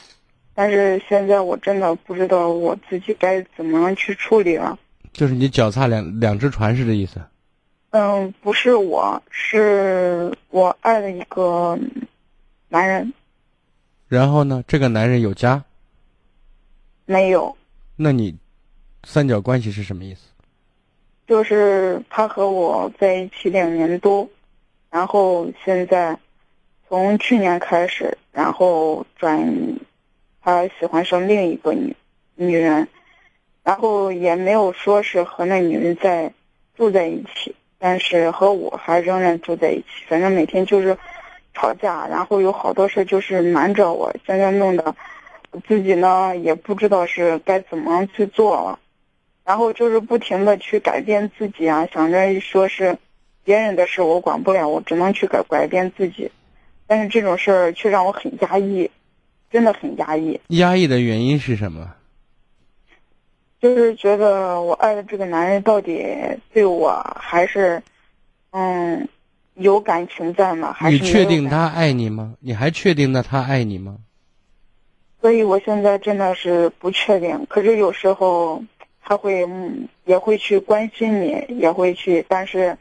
但是现在我真的不知道我自己该怎么样去处理了。就是你脚踏两两只船是这意思？嗯，不是，我是我爱的一个男人。然后呢？这个男人有家？没有。那你三角关系是什么意思？就是他和我在一起两年多。然后现在，从去年开始，然后转，他喜欢上另一个女女人，然后也没有说是和那女人在住在一起，但是和我还仍然住在一起。反正每天就是吵架，然后有好多事就是瞒着我，现在弄得自己呢也不知道是该怎么去做了，然后就是不停的去改变自己啊，想着说是别人的事我管不了，我只能去改改变自己。但是这种事儿却让我很压抑，真的很压抑。压抑的原因是什么？就是觉得我爱的这个男人到底对我还是，嗯，有感情在吗？还是你确定他爱你吗？你还确定那他爱你吗？所以我现在真的是不确定。可是有时候他会，嗯，也会去关心你，也会去，但是，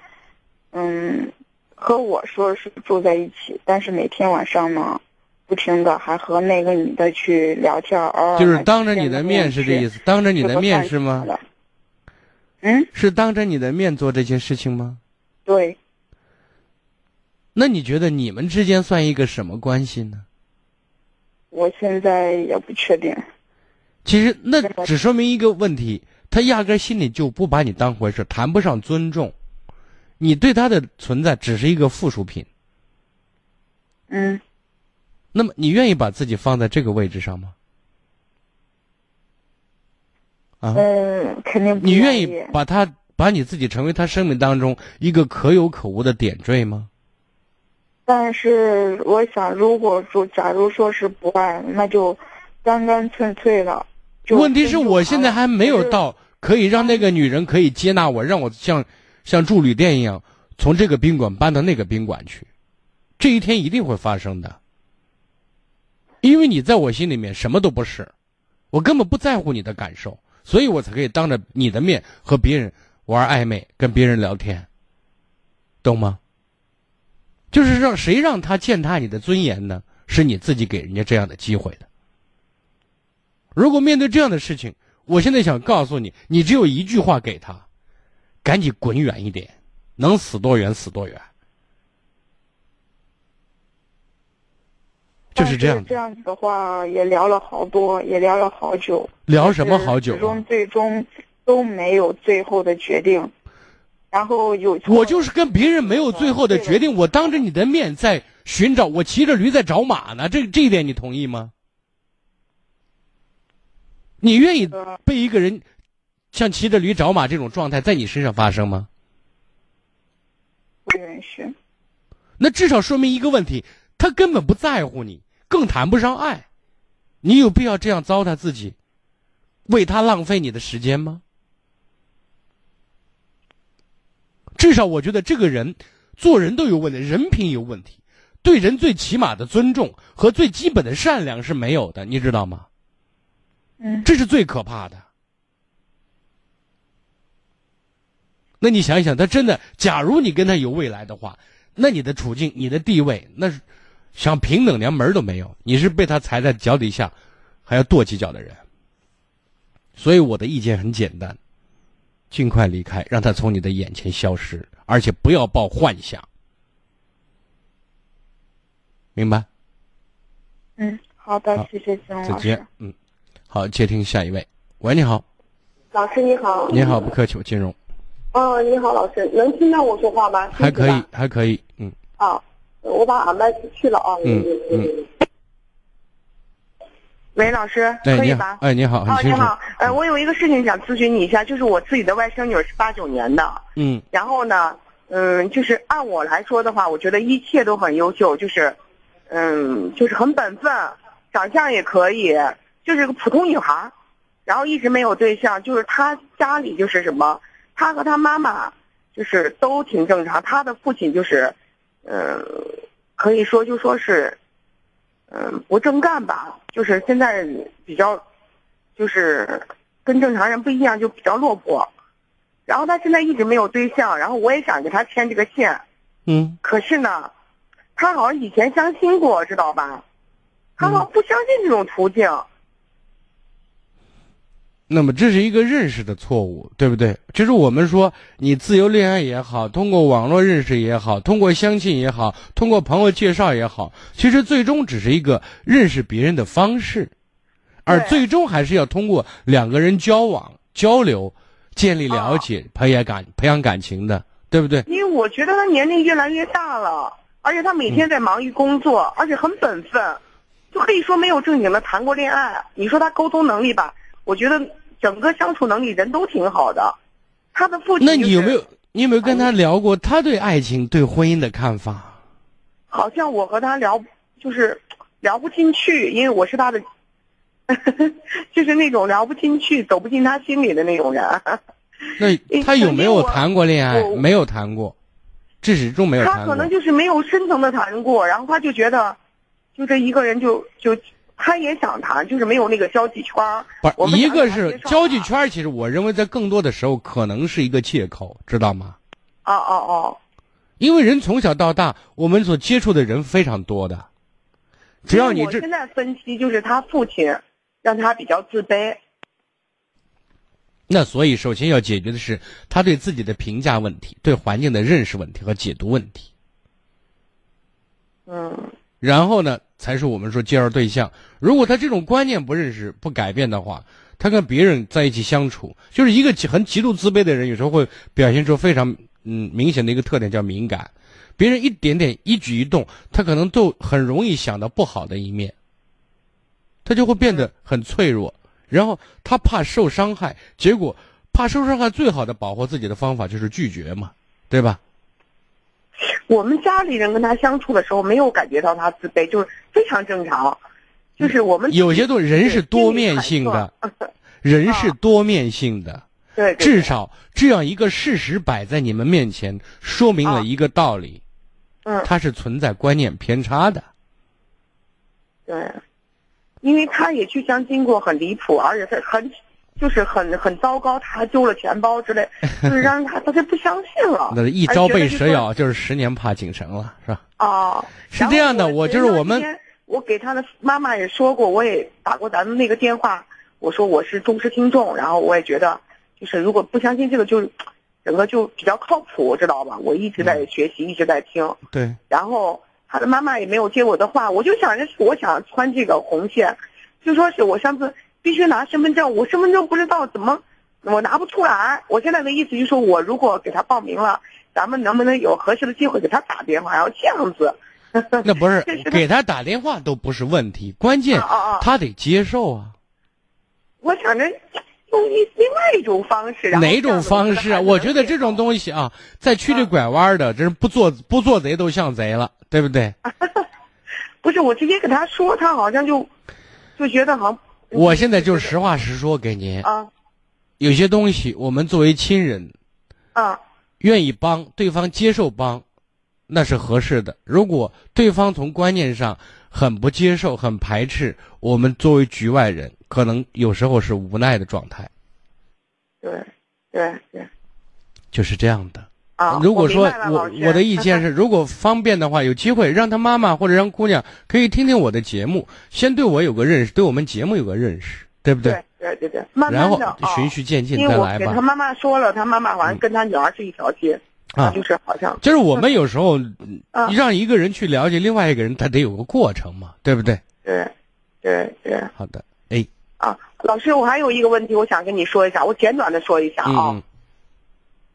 嗯。和我说是住在一起，但是每天晚上呢，不停的还和那个女的去聊天儿，就是当着你的面是这意思，当着你的面是吗？嗯，是当着你的面做这些事情吗？对。那你觉得你们之间算一个什么关系呢？我现在也不确定。其实那只说明一个问题，他压根心里就不把你当回事，谈不上尊重。你对他的存在只是一个附属品，嗯，那么你愿意把自己放在这个位置上吗？啊，嗯，肯定不。你愿意把他把你自己成为他生命当中一个可有可无的点缀吗？但是我想，如果说假如说是不爱，那就干干脆脆的。问题是我现在还没有到可以让那个女人可以接纳我，让我像。像住旅店一样，从这个宾馆搬到那个宾馆去，这一天一定会发生的。因为你在我心里面什么都不是，我根本不在乎你的感受，所以我才可以当着你的面和别人玩暧昧，跟别人聊天，懂吗？就是让谁让他践踏你的尊严呢？是你自己给人家这样的机会的。如果面对这样的事情，我现在想告诉你，你只有一句话给他。赶紧滚远一点，能死多远死多远，就是这样。这样子的话，也聊了好多，也聊了好久。聊什么好久？最终最终都没有最后的决定。然后有我就是跟别人没有最后的决定，我当着你的面在寻找，我骑着驴在找马呢。这这一点你同意吗？你愿意被一个人？像骑着驴找马这种状态在你身上发生吗？不允许。那至少说明一个问题：他根本不在乎你，更谈不上爱。你有必要这样糟蹋自己，为他浪费你的时间吗？至少我觉得这个人做人都有问题，人品有问题，对人最起码的尊重和最基本的善良是没有的，你知道吗？嗯，这是最可怕的。那你想一想，他真的，假如你跟他有未来的话，那你的处境、你的地位，那是想平等连门都没有。你是被他踩在脚底下，还要跺几脚的人。所以我的意见很简单：尽快离开，让他从你的眼前消失，而且不要抱幻想。明白？嗯，好的，谢谢金老师。再见。嗯，好，接听下一位。喂，你好。老师你好。你好，不客气，我金融。哦，你好，老师，能听到我说话吗？还可以，还可以，嗯。啊，我把耳麦去了啊。嗯嗯。喂，老师，可以吧？哎，你好，啊，你好，呃，我有一个事情想咨询你一下，就是我自己的外甥女是八九年的，嗯，然后呢，嗯，就是按我来说的话，我觉得一切都很优秀，就是，嗯，就是很本分，长相也可以，就是个普通女孩，然后一直没有对象，就是她家里就是什么。她和她妈妈就是都挺正常，她的父亲就是，嗯，可以说就说是，嗯，不正干吧，就是现在比较，就是跟正常人不一样，就比较落魄。然后他现在一直没有对象，然后我也想给他牵这个线，嗯，可是呢，他好像以前相亲过，知道吧？他好像不相信这种途径。那么这是一个认识的错误，对不对？就是我们说，你自由恋爱也好，通过网络认识也好，通过相亲也好，通过朋友介绍也好，其实最终只是一个认识别人的方式，而最终还是要通过两个人交往、交流、建立了解、培养感、培养感情的，对不对？因为我觉得他年龄越来越大了，而且他每天在忙于工作，而且很本分，就可以说没有正经的谈过恋爱。你说他沟通能力吧？我觉得整个相处能力人都挺好的，他的父亲、那你有没有你有没有跟他聊过他对爱情、对婚姻的看法？好像我和他聊就是聊不进去，因为我是他的，就是那种聊不进去、走不进他心里的那种人。那他有没有谈过恋爱？没有谈过，至始终没有谈过。他可能就是没有深层的谈过，然后他就觉得，就这一个人就就。他也想谈，就是没有那个交际圈不是，一个是交际圈其实我认为在更多的时候可能是一个借口，知道吗？哦哦哦。因为人从小到大，我们所接触的人非常多的。只要你这。现在分析就是他父亲让他比较自卑。那所以，首先要解决的是他对自己的评价问题、对环境的认识问题和解读问题。嗯。然后呢？才是我们说介绍对象。如果他这种观念不认识、不改变的话，他跟别人在一起相处，就是一个很极度自卑的人，有时候会表现出非常嗯明显的一个特点，叫敏感。别人一点点一举一动，他可能都很容易想到不好的一面，他就会变得很脆弱。然后他怕受伤害，结果怕受伤害，最好的保护自己的方法就是拒绝嘛，对吧？我们家里人跟他相处的时候，没有感觉到他自卑，就是非常正常。就是我们有些东西，人是多面性的，人是多面性的。对，至少这样一个事实摆在你们面前，说明了一个道理。嗯，它是存在观念偏差的。对，因为他也去相亲过，很离谱，而且他很。就是很很糟糕，他还丢了钱包之类，就是让他他就不相信了。那一朝被蛇咬，就是十年怕井绳了，是吧？哦，是这样的，我就是我们，我给他的妈妈也说过，我也打过咱们那个电话，我说我是忠实听众，然后我也觉得，就是如果不相信这个，就整个就比较靠谱，知道吧？我一直在学习，一直在听。对。然后他的妈妈也没有接我的话，我就想着我想穿这个红线，就说是我上次。必须拿身份证，我身份证不知道怎么，我拿不出来。我现在的意思就是说，我如果给他报名了，咱们能不能有合适的机会给他打电话？然后这样子。那不是 给他打电话都不是问题，关键他得接受啊。我想着用一另外一种方式。哪种方式啊？我觉得这种东西啊，在曲里拐弯的，真是不做不做贼都像贼了，对不对？不是，我直接给他说，他好像就就觉得好像。我现在就实话实说给您啊，有些东西我们作为亲人，啊，愿意帮对方接受帮，那是合适的。如果对方从观念上很不接受、很排斥，我们作为局外人，可能有时候是无奈的状态。对，对，对，就是这样的。啊，如果说我我的意见是，如果方便的话，有机会让他妈妈或者让姑娘可以听听我的节目，先对我有个认识，对我们节目有个认识，对不对？对对对，慢慢的，然后循序渐进再来吧。他妈妈说了，他妈妈好像跟他女儿是一条街，啊，就是好像就是我们有时候让一个人去了解另外一个人，他得有个过程嘛，对不对？对，对对。好的，哎。啊，老师，我还有一个问题，我想跟你说一下，我简短的说一下啊。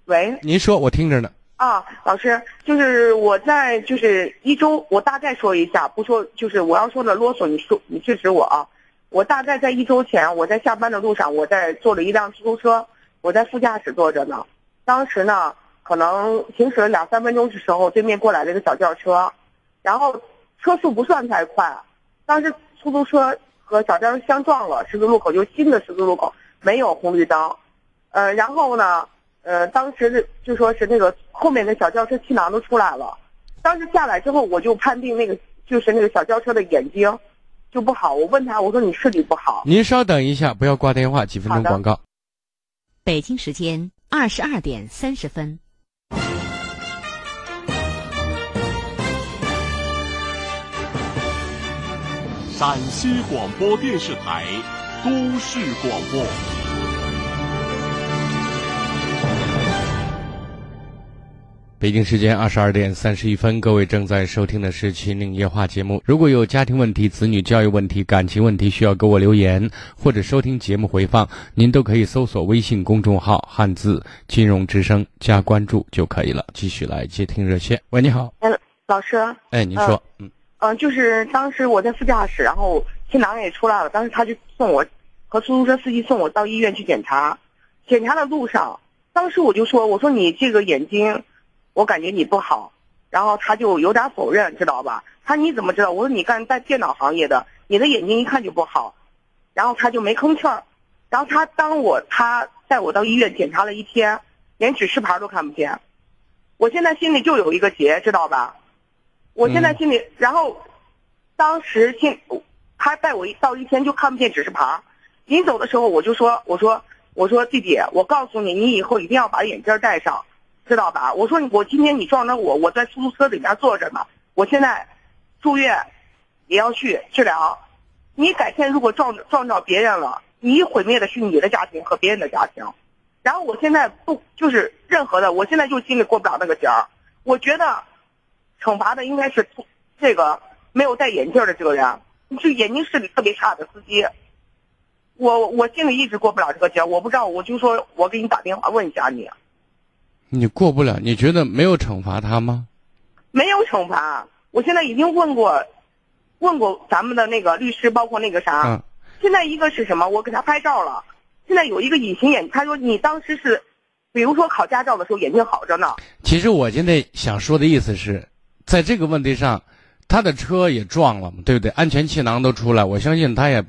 喂，您说，我听着呢。啊，老师，就是我在就是一周，我大概说一下，不说就是我要说的啰嗦，你说你制止我啊。我大概在一周前，我在下班的路上，我在坐了一辆出租车，我在副驾驶坐着呢。当时呢，可能行驶了两三分钟的时候，对面过来了一个小轿车，然后车速不算太快，当时出租车和小轿车相撞了，十字路口就新的十字路口没有红绿灯，呃，然后呢。呃，当时就说是那个后面的小轿车气囊都出来了，当时下来之后，我就判定那个就是那个小轿车的眼睛就不好。我问他，我说你视力不好。您稍等一下，不要挂电话，几分钟广告。北京时间二十二点三十分。陕西广播电视台都市广播。北京时间二十二点三十一分，各位正在收听的是《秦岭夜话》节目。如果有家庭问题、子女教育问题、感情问题需要给我留言，或者收听节目回放，您都可以搜索微信公众号“汉字金融之声”加关注就可以了。继续来接听热线。喂，你好。哎，老师。哎，您说。嗯。嗯，就是当时我在副驾驶，然后新郎也出来了，当时他就送我和出租车司机送我到医院去检查。检查的路上，当时我就说：“我说你这个眼睛。”我感觉你不好，然后他就有点否认，知道吧？他你怎么知道？我说你干在电脑行业的，你的眼睛一看就不好，然后他就没吭气儿。然后他当我他带我到医院检查了一天，连指示牌都看不见。我现在心里就有一个结，知道吧？我现在心里，然后当时现他带我一到一天就看不见指示牌。临走的时候我就说，我说我说弟弟，我告诉你，你以后一定要把眼镜戴上。知道吧？我说我今天你撞着我，我在出租车里面坐着呢。我现在住院，也要去治疗。你改天如果撞撞着别人了，你毁灭的是你的家庭和别人的家庭。然后我现在不就是任何的，我现在就心里过不了那个节儿。我觉得惩罚的应该是这个没有戴眼镜的这个人，就眼睛视力特别差的司机。我我心里一直过不了这个节，我不知道，我就说我给你打电话问一下你。你过不了？你觉得没有惩罚他吗？没有惩罚，我现在已经问过，问过咱们的那个律师，包括那个啥。嗯。现在一个是什么？我给他拍照了。现在有一个隐形眼，他说你当时是，比如说考驾照的时候眼睛好着呢。其实我现在想说的意思是，在这个问题上，他的车也撞了嘛，对不对？安全气囊都出来，我相信他也，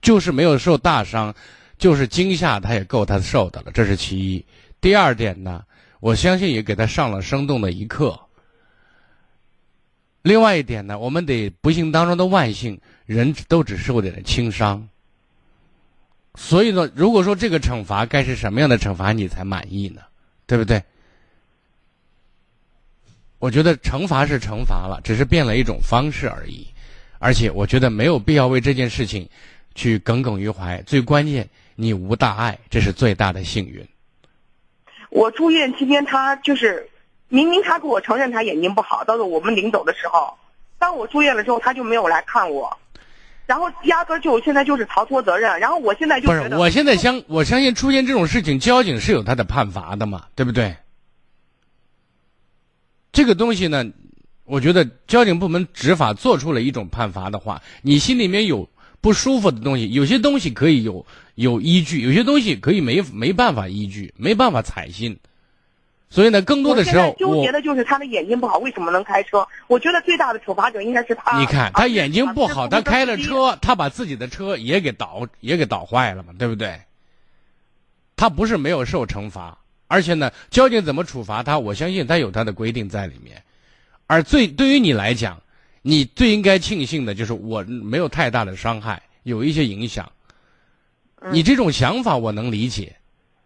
就是没有受大伤，就是惊吓，他也够他受的了，这是其一。第二点呢，我相信也给他上了生动的一课。另外一点呢，我们得不幸当中的万幸，人都只受点了轻伤。所以呢，如果说这个惩罚该是什么样的惩罚你才满意呢？对不对？我觉得惩罚是惩罚了，只是变了一种方式而已。而且我觉得没有必要为这件事情去耿耿于怀。最关键，你无大碍，这是最大的幸运。我住院期间，他就是明明他给我承认他眼睛不好，到时候我们临走的时候，当我住院了之后，他就没有来看我，然后压根就现在就是逃脱责任，然后我现在就不是，我现在相我相信出现这种事情，交警是有他的判罚的嘛，对不对？这个东西呢，我觉得交警部门执法做出了一种判罚的话，你心里面有不舒服的东西，有些东西可以有。有依据，有些东西可以没没办法依据，没办法采信，所以呢，更多的时候，纠结的就是他的眼睛不好，为什么能开车？我觉得最大的处罚者应该是他。你看，他眼睛不好，他开了车，他把自己的车也给倒也给倒坏了嘛，对不对？他不是没有受惩罚，而且呢，交警怎么处罚他？我相信他有他的规定在里面。而最对于你来讲，你最应该庆幸的就是我没有太大的伤害，有一些影响。你这种想法我能理解，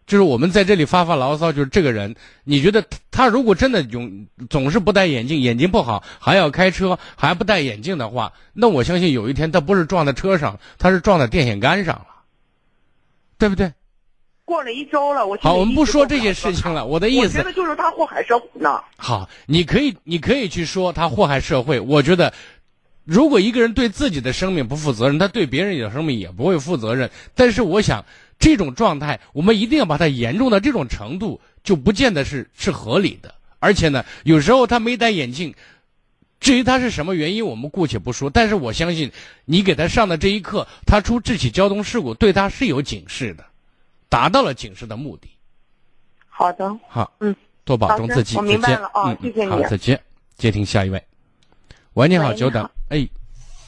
就是我们在这里发发牢骚，就是这个人，你觉得他如果真的永总是不戴眼镜，眼睛不好，还要开车，还不戴眼镜的话，那我相信有一天他不是撞在车上，他是撞在电线杆上了，对不对？过了一周了，我好，我们不说这些事情了。我的意思，我觉得就是他祸害社会呢。好，你可以，你可以去说他祸害社会，我觉得。如果一个人对自己的生命不负责任，他对别人的生命也不会负责任。但是，我想这种状态，我们一定要把它严重到这种程度，就不见得是是合理的。而且呢，有时候他没戴眼镜，至于他是什么原因，我们姑且不说。但是我相信，你给他上的这一课，他出这起交通事故，对他是有警示的，达到了警示的目的。好的，好，嗯，多保重自己。我明白了啊，谢谢你。好，再见。接听下一位。喂，你好，久等。哎，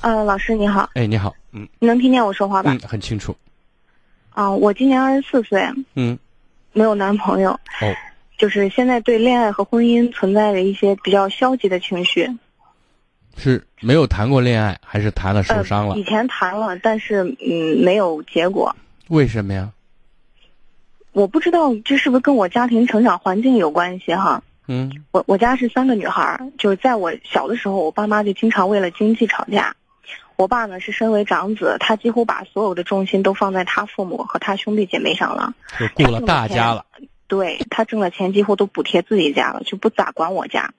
呃，老师你好。哎，你好，嗯，能听见我说话吧？嗯，很清楚。啊，我今年二十四岁，嗯，没有男朋友，哦，就是现在对恋爱和婚姻存在着一些比较消极的情绪。是没有谈过恋爱，还是谈了受伤了？以前谈了，但是嗯，没有结果。为什么呀？我不知道这是不是跟我家庭成长环境有关系哈。嗯，我我家是三个女孩，就是在我小的时候，我爸妈就经常为了经济吵架。我爸呢是身为长子，他几乎把所有的重心都放在他父母和他兄弟姐妹上了，就顾了大家了。对他挣的钱几乎都补贴自己家了，就不咋管我家。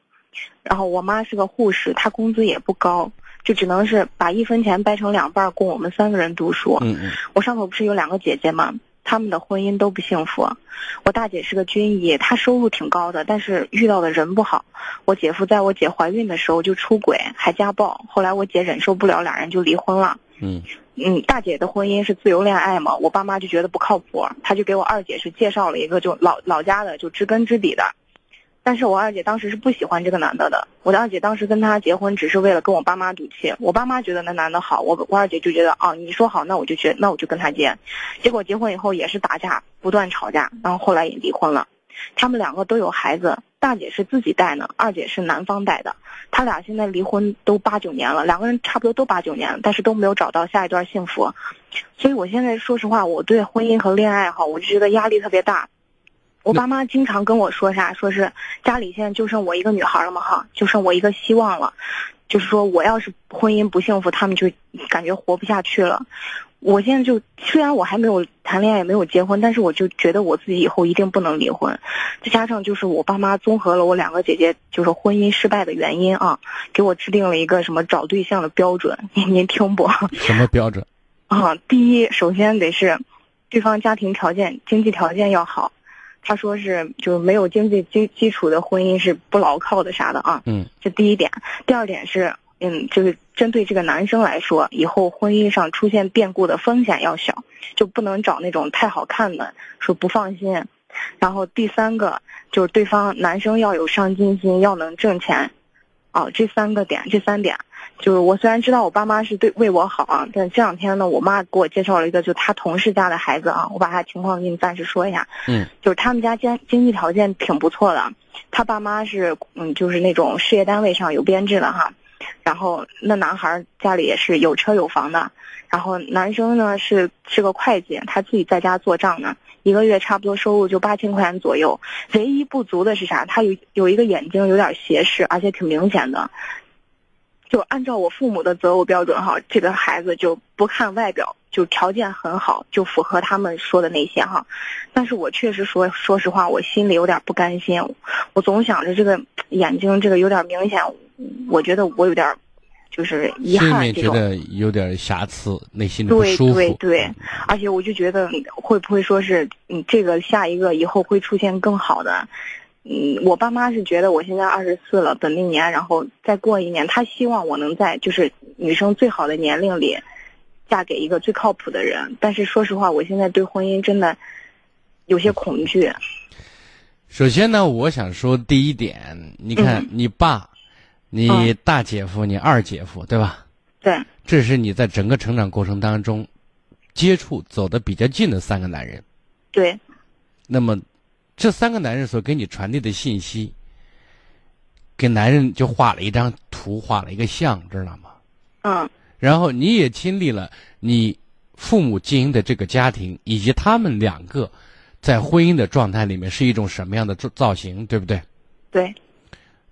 然后我妈是个护士，她工资也不高，就只能是把一分钱掰成两半供我们三个人读书。嗯嗯我上头不是有两个姐姐吗？她们的婚姻都不幸福。我大姐是个军医，她收入挺高的，但是遇到的人不好。我姐夫在我姐怀孕的时候就出轨，还家暴，后来我姐忍受不了，俩人就离婚了。嗯嗯，大姐的婚姻是自由恋爱嘛，我爸妈就觉得不靠谱，他就给我二姐是介绍了一个就老老家的，就知根知底的。但是我二姐当时是不喜欢这个男的的，我的二姐当时跟他结婚只是为了跟我爸妈赌气，我爸妈觉得那男的好，我我二姐就觉得哦你说好，那我就觉那我就跟他结，结果结婚以后也是打架，不断吵架，然后后来也离婚了。他们两个都有孩子，大姐是自己带呢，二姐是男方带的。他俩现在离婚都八九年了，两个人差不多都八九年了，但是都没有找到下一段幸福。所以我现在说实话，我对婚姻和恋爱哈，我就觉得压力特别大。我爸妈经常跟我说啥，说是家里现在就剩我一个女孩了嘛哈，就剩我一个希望了，就是说我要是婚姻不幸福，他们就感觉活不下去了。我现在就虽然我还没有谈恋爱，也没有结婚，但是我就觉得我自己以后一定不能离婚。再加上就是我爸妈综合了我两个姐姐就是婚姻失败的原因啊，给我制定了一个什么找对象的标准，您 您听不？什么标准？啊，第一，首先得是对方家庭条件、经济条件要好。他说是就是没有经济基基础的婚姻是不牢靠的啥的啊。嗯，这第一点。第二点是，嗯，就是针对这个男生来说，以后婚姻上出现变故的风险要小，就不能找那种太好看的，说不放心。然后第三个就是对方男生要有上进心，要能挣钱。哦，这三个点，这三点，就是我虽然知道我爸妈是对为我好啊，但这两天呢，我妈给我介绍了一个就她同事家的孩子啊，我把他情况给你暂时说一下。嗯，就是他们家经经济条件挺不错的，他爸妈是嗯，就是那种事业单位上有编制的哈，然后那男孩家里也是有车有房的，然后男生呢是是个会计，他自己在家做账呢。一个月差不多收入就八千块钱左右，唯一不足的是啥？他有有一个眼睛有点斜视，而且挺明显的。就按照我父母的择偶标准哈，这个孩子就不看外表，就条件很好，就符合他们说的那些哈。但是我确实说说实话，我心里有点不甘心，我总想着这个眼睛这个有点明显，我觉得我有点。就是遗憾这种，里觉得有点瑕疵，内心对舒服。对对，而且我就觉得会不会说是嗯，这个下一个以后会出现更好的。嗯，我爸妈是觉得我现在二十四了，本命年，然后再过一年，他希望我能在就是女生最好的年龄里，嫁给一个最靠谱的人。但是说实话，我现在对婚姻真的有些恐惧。首先呢，我想说第一点，你看、嗯你爸、你大姐夫、你二姐夫，对吧？对，这是你在整个成长过程当中接触走的比较近的三个男人。对，那么，这三个男人所给你传递的信息，给男人就画了一张图，画了一个像，知道吗？嗯然后你也经历了你父母经营的这个家庭，以及他们两个在婚姻的状态里面是一种什么样的造造型，对不对？对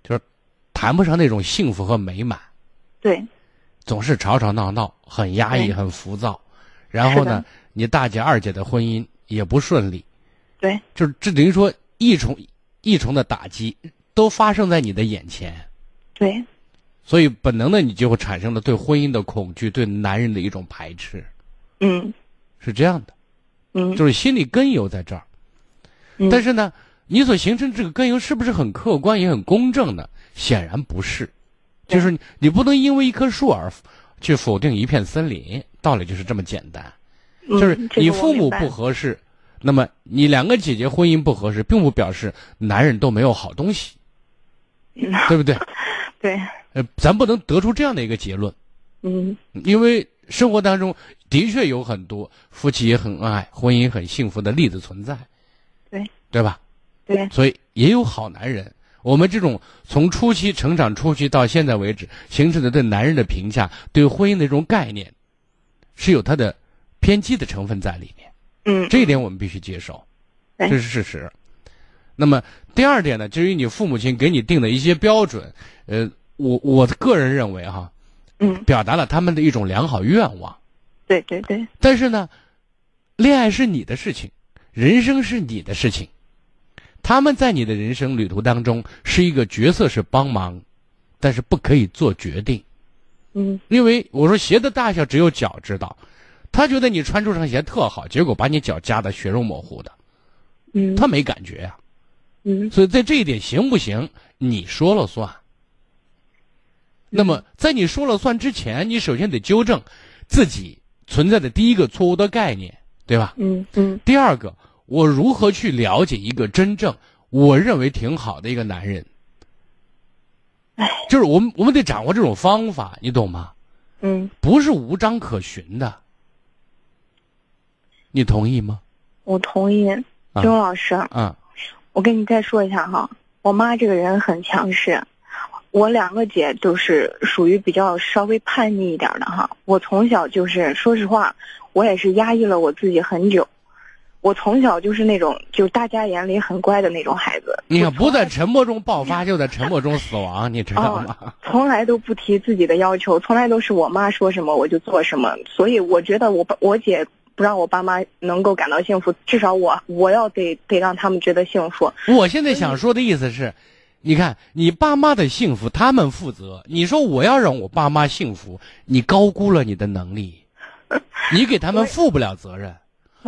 就是谈不上那种幸福和美满，对总是吵吵闹闹，很压抑，很浮躁。然后呢，你大姐、二姐的婚姻也不顺利，对。就是这等于说一重一重的打击都发生在你的眼前，对。所以本能的你就会产生了对婚姻的恐惧，对男人的一种排斥，嗯。是这样的，嗯，就是心理根由在这儿。嗯。但是呢，你所形成这个根由是不是很客观也很公正呢？显然不是，就是你不能因为一棵树而去否定一片森林，道理就是这么简单。嗯。就是你父母不合适，那么你两个姐姐婚姻不合适，并不表示男人都没有好东西，对不对？对，呃，咱不能得出这样的一个结论，嗯因为生活当中的确有很多夫妻也很恩爱、婚姻很幸福的例子存在，对对吧？对所以也有好男人。我们这种从初期成长初期到现在为止形成的对男人的评价、对婚姻的一种概念，是有它的偏激的成分在里面。嗯，这一点我们必须接受，对这是事实。那么第二点呢，至于你父母亲给你定的一些标准，呃，我我个人认为哈，嗯表达了他们的一种良好愿望。对对对但是呢，恋爱是你的事情，人生是你的事情。他们在你的人生旅途当中是一个角色，是帮忙，但是不可以做决定。嗯因为我说鞋的大小只有脚知道，他觉得你穿这双鞋特好，结果把你脚夹的血肉模糊的，嗯他没感觉呀、嗯所以在这一点行不行，你说了算。那么在你说了算之前，你首先得纠正自己存在的第一个错误的概念，对吧？嗯嗯第二个，我如何去了解一个真正我认为挺好的一个男人？就是我们我们得掌握这种方法，你懂吗？嗯，不是无章可循的。你同意吗？我同意。啊金荣老师，嗯，我跟你再说一下哈，我妈这个人很强势，我两个姐都是属于比较稍微叛逆一点的哈。我从小就是，说实话，我也是压抑了我自己很久。我从小就是那种，就是大家眼里很乖的那种孩子。你看，不在沉默中爆发，就在沉默中死亡，你知道吗？哦，从来都不提自己的要求，从来都是我妈说什么我就做什么。所以我觉得我爸我姐不让我爸妈能够感到幸福，至少我我要得得让他们觉得幸福。我现在想说的意思是，你看你爸妈的幸福他们负责，你说我要让我爸妈幸福，你高估了你的能力，你给他们负不了责任，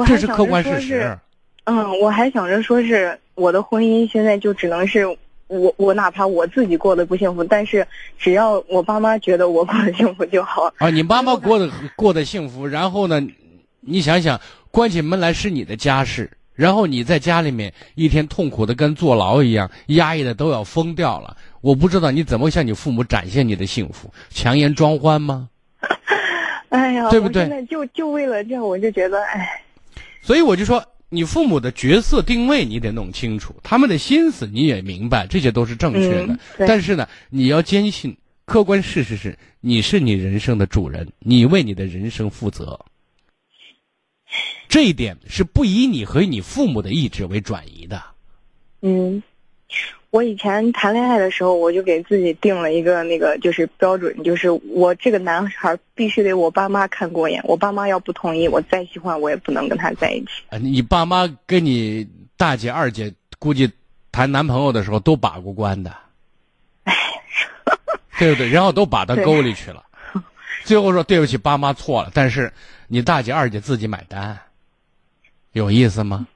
这是客观事实。嗯，我还想着说是我的婚姻现在就只能是我我哪怕我自己过得不幸福，但是只要我爸妈觉得我过得幸福就好。啊，你爸妈过得过得幸福，然后呢，你想想，关起门来是你的家事，然后你在家里面一天痛苦的跟坐牢一样，压抑的都要疯掉了。我不知道你怎么向你父母展现你的幸福，强颜装欢吗？哎呀，对不对现在就就为了这，我就觉得哎，所以我就说，你父母的角色定位你得弄清楚，他们的心思你也明白，这些都是正确的。嗯但是呢，你要坚信，客观事实是你是你人生的主人，你为你的人生负责。这一点是不以你和你父母的意志为转移的。嗯，我以前谈恋爱的时候，我就给自己定了一个那个就是标准，就是我这个男孩必须得我爸妈看过眼，我爸妈要不同意，我再喜欢我也不能跟他在一起。啊，你爸妈跟你大姐、二姐估计谈男朋友的时候都把过关的，对不对？然后都把到沟里去了，最后说对不起，爸妈错了，但是你大姐、二姐自己买单，有意思吗？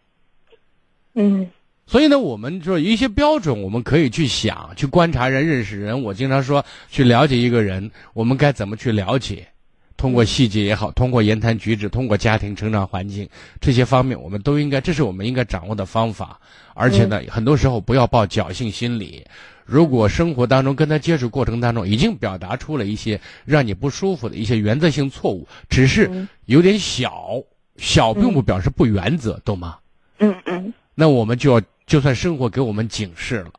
嗯所以呢，我们说一些标准，我们可以去想、去观察人、认识人。我经常说，去了解一个人，我们该怎么去了解？通过细节也好，通过言谈举止，通过家庭成长环境这些方面，我们都应该，这是我们应该掌握的方法。而且呢，很多时候不要抱侥幸心理。如果生活当中跟他接触过程当中已经表达出了一些让你不舒服的一些原则性错误，只是有点小，小并不表示不原则，懂吗？嗯嗯那我们就要，就算生活给我们警示了，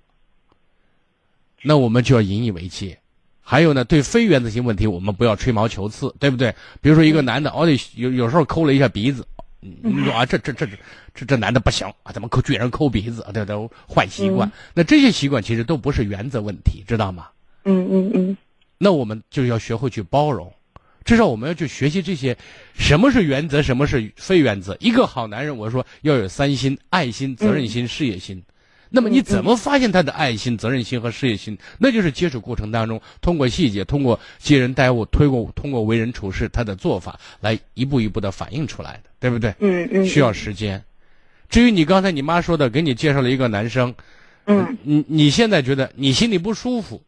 那我们就要引以为戒。还有呢，对非原则性问题，我们不要吹毛求疵，对不对？比如说一个男的，哦，得有有时候抠了一下鼻子，嗯你说啊，这这这这这这男的不行啊，怎么抠居然抠鼻子啊？这都坏习惯。嗯那这些习惯其实都不是原则问题，知道吗？嗯嗯嗯那我们就要学会去包容，至少我们要去学习这些，什么是原则，什么是非原则。一个好男人，我说要有三心：爱心、责任心、事业心。那么你怎么发现他的爱心、责任心和事业心？那就是接触过程当中，通过细节，通过接人待物，通过通过为人处事，他的做法来一步一步的反映出来的，对不对？嗯嗯，需要时间。至于你刚才你妈说的，给你介绍了一个男生，嗯，你你现在觉得你心里不舒服，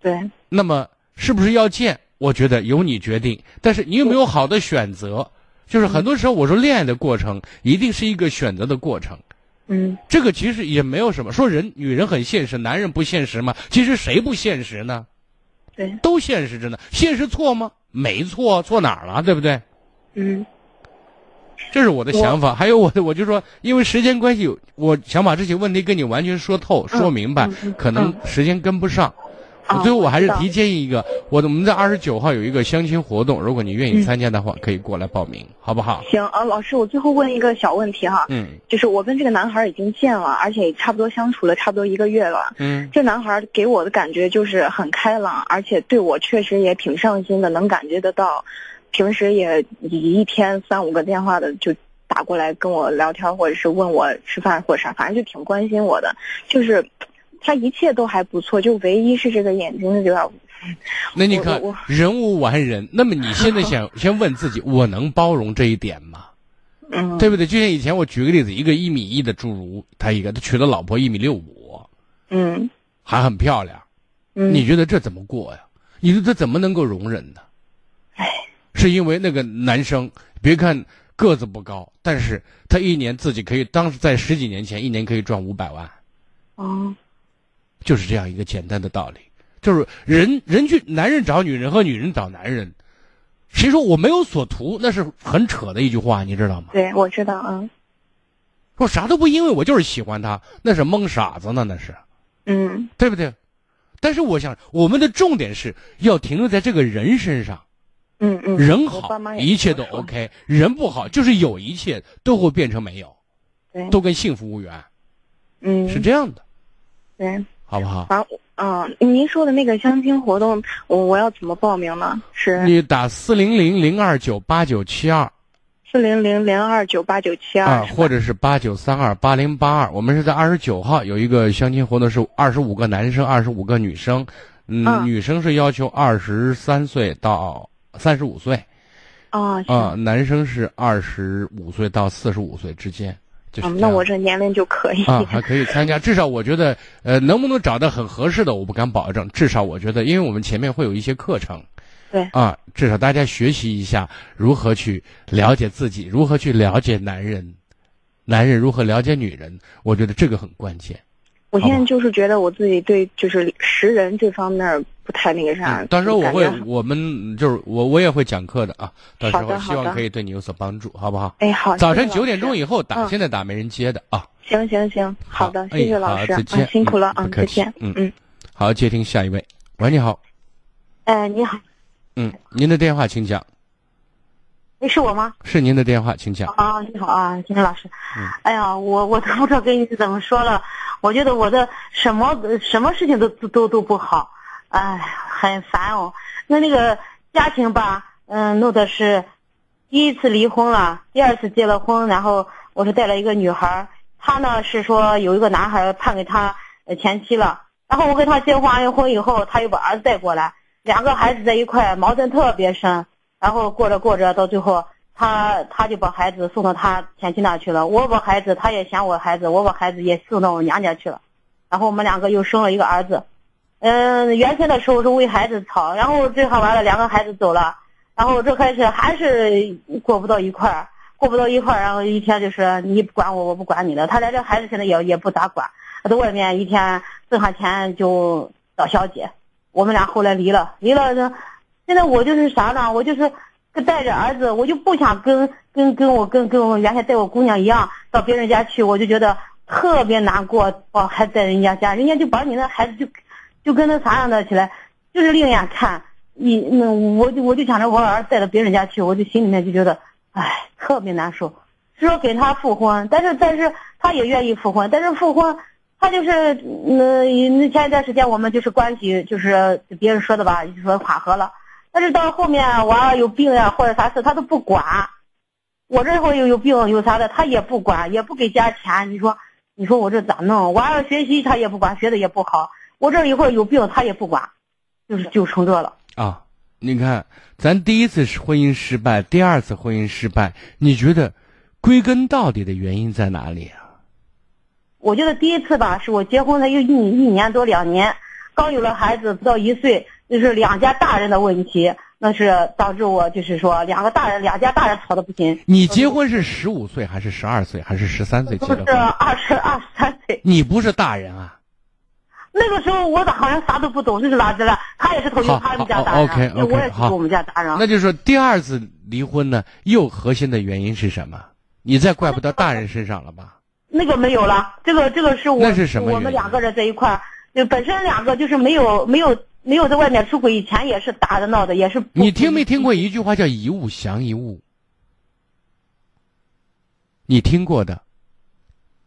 对，那么是不是要见？我觉得由你决定。但是你有没有好的选择？就是很多时候我说恋爱的过程一定是一个选择的过程。嗯这个其实也没有什么说人女人很现实，男人不现实吗？其实谁不现实呢？对，都现实着呢。现实错吗？没错，错哪儿了？对不对？嗯这是我的想法。还有我的，我就说，因为时间关系，我想把这些问题跟你完全说透、说明白，嗯嗯可能时间跟不上。啊最后我还是提建议一个，我我们在二十九号有一个相亲活动，如果你愿意嗯参加的话，可以过来报名，好不好？行啊，老师，我最后问一个小问题哈，嗯就是我跟这个男孩已经见了，而且也差不多相处了差不多一个月了。嗯这男孩给我的感觉就是很开朗，而且对我确实也挺上心的，能感觉得到。平时也一天三五个电话的就打过来跟我聊天，或者是问我吃饭或者啥，反正就挺关心我的。就是他一切都还不错，就唯一是这个眼睛有点。那你看人无完人，那么你现在想 先问自己，我能包容这一点吗？嗯，对不对？就像以前我举个例子，一个一米一的侏儒，他一个他娶了老婆一米六五，嗯，还很漂亮，嗯，你觉得这怎么过呀？你说他怎么能够容忍呢？哎，是因为那个男生，别看个子不高，但是他一年自己可以，当时在十几年前，一年可以赚五百万，哦，就是这样一个简单的道理。就是人人去男人找女人和女人找男人，谁说我没有所图？那是很扯的一句话，你知道吗？对，我知道啊。说啥都不因为我就是喜欢他，那是蒙傻子呢，那是，嗯，对不对？但是我想，我们的重点是要停留在这个人身上。嗯嗯。人好，一切都 OK；人不好，就是有一切都会变成没有，对，都跟幸福无缘。嗯，是这样的。对，好不好？啊。嗯，您说的那个相亲活动，我我要怎么报名呢？是你打四零零零二九八九七二，四零零零二九八九七二，啊，或者是八九三二八零八二。我们是在二十九号有一个相亲活动，是二十五个男生，二十五个女生。嗯，女生是要求二十三岁到三十五岁，啊啊，男生是二十五岁到四十五岁之间。嗯，那我这年龄就可以啊，还可以参加。至少我觉得，呃，能不能找到很合适的，我不敢保证。至少我觉得，因为我们前面会有一些课程，对啊，至少大家学习一下如何去了解自己，如何去了解男人，男人如何了解女人。我觉得这个很关键。我现在就是觉得我自己对就是识人这方面不太那个啥。到时候我会，我们就是我我也会讲课的啊。到时候希望可以对你有所帮助，好不好？哎，好。早晨九点钟以后打，现在打没人接的啊。行行行，好的，谢谢老师，再见，辛苦了啊，再见。嗯嗯，好，接听下一位。喂，你好。哎，你好。嗯，您的电话请讲。那是我吗？是您的电话，请讲。啊，你好啊，金老师。嗯。哎呀，我我都不知道跟你怎么说了。我觉得我的什么什么事情都都都不好，哎，很烦哦。那那个家庭吧，嗯，弄的是第一次离婚了，第二次结了婚，然后我是带了一个女孩，他呢是说有一个男孩判给他前妻了，然后我跟他结婚完婚以后，他又把儿子带过来，两个孩子在一块矛盾特别深，然后过着过着到最后。他他就把孩子送到他前妻那去了，我把孩子他也嫌我孩子，我把孩子也送到我娘家去了，然后我们两个又生了一个儿子，嗯，原先的时候是为孩子吵，然后这下完了两个孩子走了，然后这开始还是过不到一块儿，过不到一块儿，然后一天就是你不管我，我不管你的，他连这孩子现在也也不咋管，他在外面一天挣下钱就找小姐，我们俩后来离了，离了呢，现在我就是啥呢，我就是。带着儿子，我就不想跟跟跟我跟跟我原先带我姑娘一样到别人家去，我就觉得特别难过。把孩子在人家家，人家就把你那孩子就就跟那啥样的起来，就是另眼看。你那我就我就想着我儿子带到别人家去，我就心里面就觉得，哎，特别难受。说给他复婚，但是但是他也愿意复婚，但是复婚他就是那那前一段时间我们就是关系就是别人说的吧，就说缓和了。但是到后面我儿有病呀或者啥事他都不管，我这会有有病有啥的他也不管也不给加钱，你说你说我这咋弄？我儿学习他也不管，学的也不好，我这一会儿有病他也不管，就是就成这了。啊，你看咱第一次婚姻失败，第二次婚姻失败，你觉得归根到底的原因在哪里啊？我觉得第一次吧，是我结婚才有一一年多两年，刚有了孩子不到一岁。就是两家大人的问题，那是导致我就是说两个大人两家大人吵得不行。你结婚是十五岁还是十二岁还是十三岁结的？是二十二十三岁。你不是大人啊？那个时候我咋好像啥都不懂，那是咋知道他也是同意他们家打人，OK OK 我也是我们家大人。那就是说第二次离婚呢，又核心的原因是什么？你再怪不到大人身上了吧？那个没有了，这个这个是我那是什么？我们两个人在一块儿，就本身两个就是没有没有。没有在外面出轨，以前也是打的闹的，也是。你听没听过一句话叫“一物降一物”？你听过的，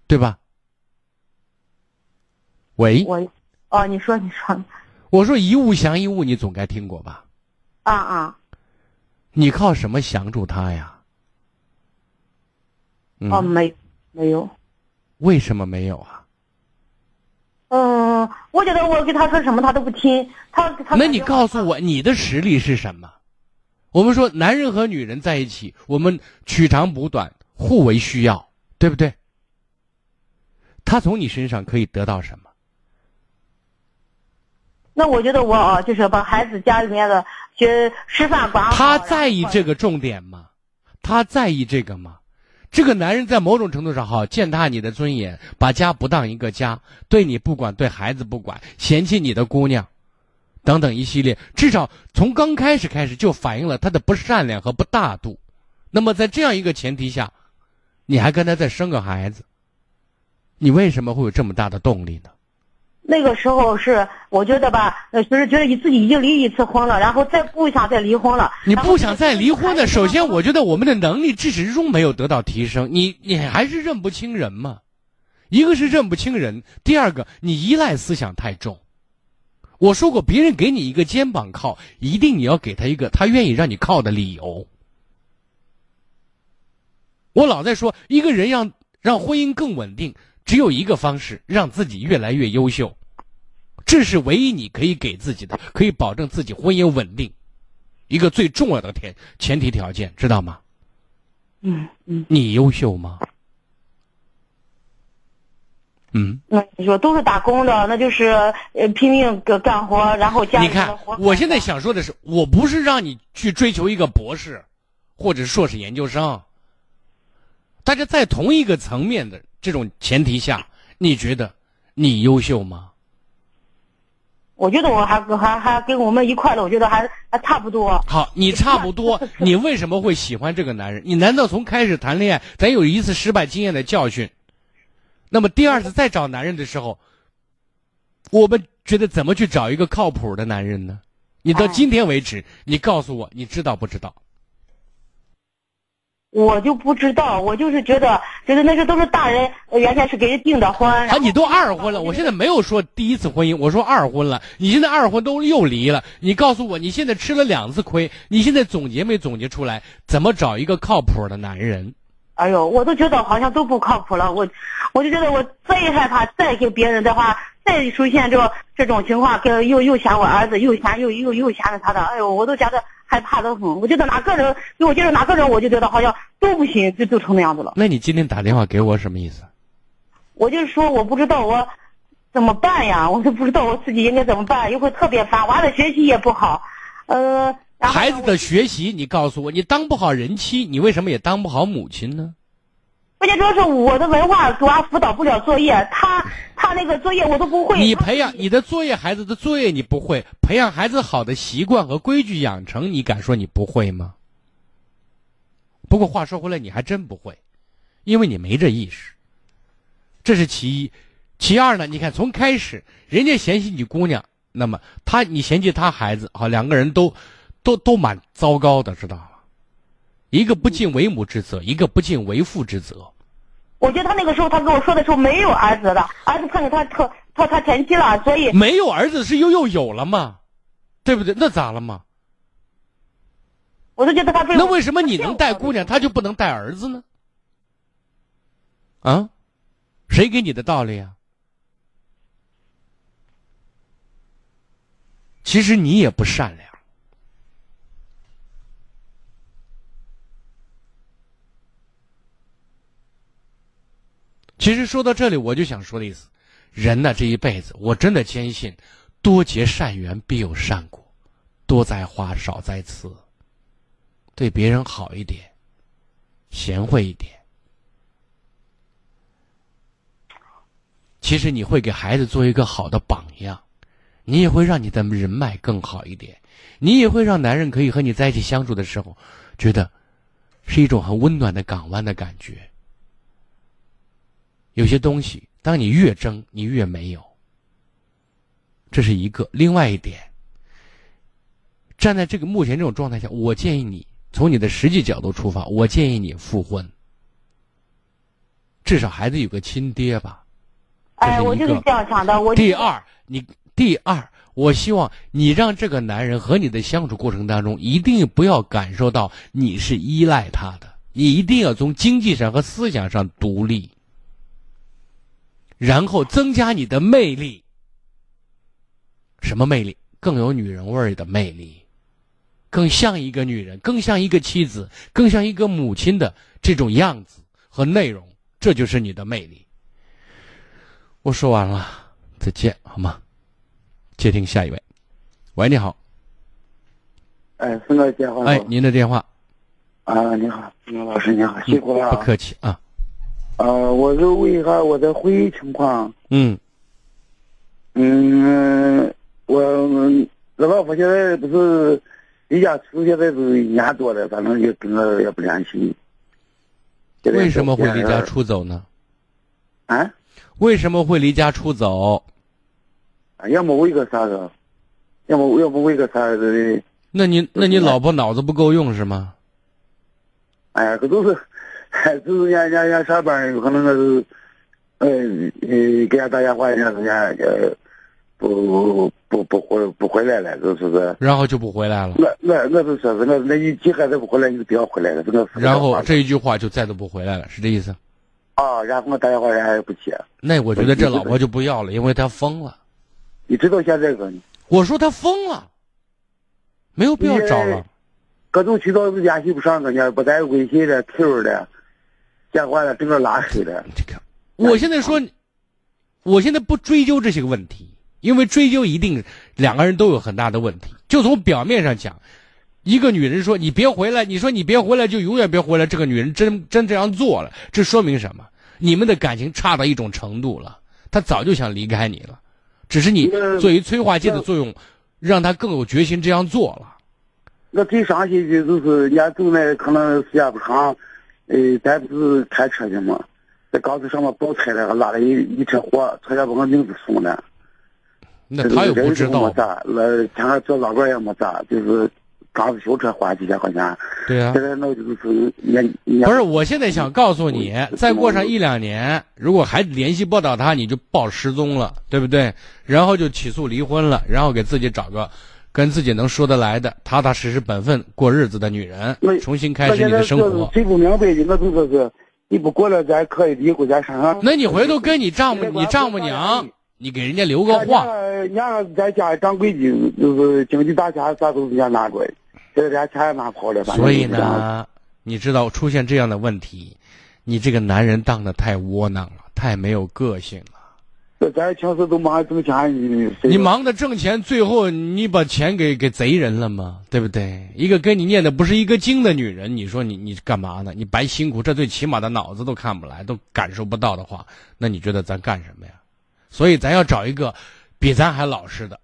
对吧？喂。我，哦，你说，你说。我说“一物降一物”，你总该听过吧？啊啊。你靠什么降住他呀？嗯哦，没没有。为什么没有啊？嗯，我觉得我给他说什么他都不听，他他。那你告诉我你的实力是什么？我们说男人和女人在一起，我们取长补短，互为需要，对不对？他从你身上可以得到什么？那我觉得我啊，就是把孩子家里面的学吃饭管好。他在意这个重点吗？他在意这个吗？这个男人在某种程度上好践踏你的尊严，把家不当一个家，对你不管，对孩子不管，嫌弃你的姑娘，等等一系列，至少从刚开始开始就反映了他的不善良和不大度。那么在这样一个前提下，你还跟他再生个孩子，你为什么会有这么大的动力呢？那个时候是我觉得吧，呃，就是觉得你自己已经离一次婚了，然后再不想再离婚了。你不想再离婚的，首先我觉得我们的能力至始至终没有得到提升，你你还是认不清人嘛？一个是认不清人，第二个你依赖思想太重。我说过，别人给你一个肩膀靠，一定你要给他一个他愿意让你靠的理由。我老在说，一个人让让婚姻更稳定。只有一个方式，让自己越来越优秀，这是唯一你可以给自己的，可以保证自己婚姻稳定，一个最重要的前前提条件，知道吗？嗯嗯。你优秀吗？嗯。那你说都是打工的，那就是呃拼命干干活，然后家里你看，我现在想说的是，我不是让你去追求一个博士，或者硕士研究生。大家在同一个层面的。这种前提下，你觉得你优秀吗？我觉得我还还还跟我们一块的，我觉得还还差不多。好，你差不多，你为什么会喜欢这个男人？你难道从开始谈恋爱，咱有一次失败经验的教训，那么第二次再找男人的时候，我们觉得怎么去找一个靠谱的男人呢？你到今天为止，你告诉我，你知道不知道？我就不知道，我就是觉得，觉得那些都是大人原先是给人订的婚。啊，你都二婚了，我现在没有说第一次婚姻，我说二婚了。你现在二婚都又离了，你告诉我，你现在吃了两次亏，你现在总结没总结出来，怎么找一个靠谱的男人？哎呦，我都觉得好像都不靠谱了，我，我就觉得我再害怕再给别人的话，再出现这这种情况，跟又又嫌我儿子，又嫌又又又嫌着他的，哎呦，我都觉得。害怕的很，我觉得哪个人给我介绍哪个人，我就觉得好像都不行，就就成那样子了。那你今天打电话给我什么意思？我就是说，我不知道我怎么办呀，我都不知道我自己应该怎么办，又会特别烦，娃的学习也不好，呃。孩子的学习，你告诉我，你当不好人妻，你为什么也当不好母亲呢？关键主要是我的文化主要辅导不了作业，他他那个作业我都不会。你培养你的作业，孩子的作业你不会培养孩子好的习惯和规矩养成，你敢说你不会吗？不过话说回来，你还真不会，因为你没这意识。这是其一，其二呢？你看从开始人家嫌弃你姑娘，那么他你嫌弃他孩子，好两个人都都都蛮糟糕的，知道吗？一个不尽为母之责，一个不尽为父之责。我觉得他那个时候，他跟我说的时候没有儿子的，儿子看见他特他他前妻了，所以没有儿子是又又有了嘛，对不对？那咋了嘛？我都觉得他那为什么你能带姑娘，他就不能带儿子呢？啊，谁给你的道理啊？其实你也不善良。其实说到这里，我就想说的意思，人呢这一辈子，我真的坚信，多结善缘必有善果，多栽花少栽刺，对别人好一点，贤惠一点，其实你会给孩子做一个好的榜样，你也会让你的人脉更好一点，你也会让男人可以和你在一起相处的时候，觉得是一种很温暖的港湾的感觉。有些东西，当你越争，你越没有。这是一个。另外一点，站在这个目前这种状态下，我建议你从你的实际角度出发，我建议你复婚，至少孩子有个亲爹吧。哎，我就是这样想的。我第二，你第二，我希望你让这个男人和你的相处过程当中，一定不要感受到你是依赖他的。你一定要从经济上和思想上独立，然后增加你的魅力。什么魅力？更有女人味儿的魅力，更像一个女人，更像一个妻子，更像一个母亲的这种样子和内容，这就是你的魅力。我说完了，再见，好吗？接听下一位。喂，你好。哎，孙哥电话。哎，您的电话。啊，你好，孙老师，你好，辛苦了。不客气啊。呃，我就问一下我的婚姻情况。嗯。嗯。我我老婆现在不是离家出，现在是一年多了，反正也跟我也不联系。为什么会离家出走呢？啊？为什么会离家出走？啊，要么为个啥子？要么要不为个啥子？那你那你老婆脑子不够用是吗？哎呀，这都是，就是人家人家上班有可能是，呃呃，给人家打电话，人家人家呃。不不不回不回来了，就是是。然后就不回来了。那那那就说是那那你几孩子不回来，你就不要回来了，这个。然后这一句话就再都不回来了，是这意思？啊，然后我打电话人家也不接。那我觉得这老婆就不要了，因为他疯了。你知道现在个？我说他疯了，没有必要找了。各种渠道都联系不上人家，不带微信的、QQ 的，电话的，整个拉黑的。这个，我现在说，我现在不追究这些个问题。因为追究一定两个人都有很大的问题。就从表面上讲，一个女人说你别回来，你说你别回来就永远别回来。这个女人真真这样做了，这说明什么？你们的感情差到一种程度了，她早就想离开你了，只是你作为催化剂的作用，让她更有决心这样做了。我最伤心的就是人家走那可能时间不长，呃，咱不是开车的嘛，在高速上面爆胎了，拉了一一车货，差点把我命都送了。那他又不知道。咋，那前面做老板也没咋，就是刚修车花几千块钱。对呀。现在那就是年年。不是，我现在想告诉你，再过上一两年，如果还联系不到他，你就报失踪了，对不对？然后就起诉离婚了，然后给自己找个跟自己能说得来的、踏踏实实、本分过日子的女人，重新开始你的生活。谁不明白的，那就说是你不过了，咱可以离婚，咱上上。那你回头跟你丈母、你丈母娘。你给人家留个话。人家在家掌柜的，就是经济大钱啥都是人家拿过来，现在连钱也拿跑了。所以呢，你知道出现这样的问题，你这个男人当的太窝囊了，太没有个性了。这咱平时都忙挣钱，你你忙着挣钱，最后你把钱给给贼人了吗？对不对？一个跟你念的不是一个经的女人，你说你你干嘛呢？你白辛苦，这最起码的脑子都看不来，都感受不到的话，那你觉得咱干什么呀？所以，咱要找一个比咱还老实的，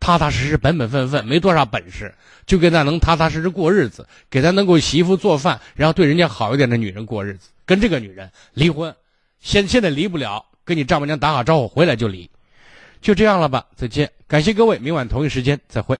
踏踏实实、本本分分，没多少本事，就跟咱能踏踏实实过日子，给咱能够洗衣服做饭，然后对人家好一点的女人过日子。跟这个女人离婚，现现在离不了，跟你丈母娘打好招呼，回来就离，就这样了吧。再见，感谢各位，明晚同一时间再会。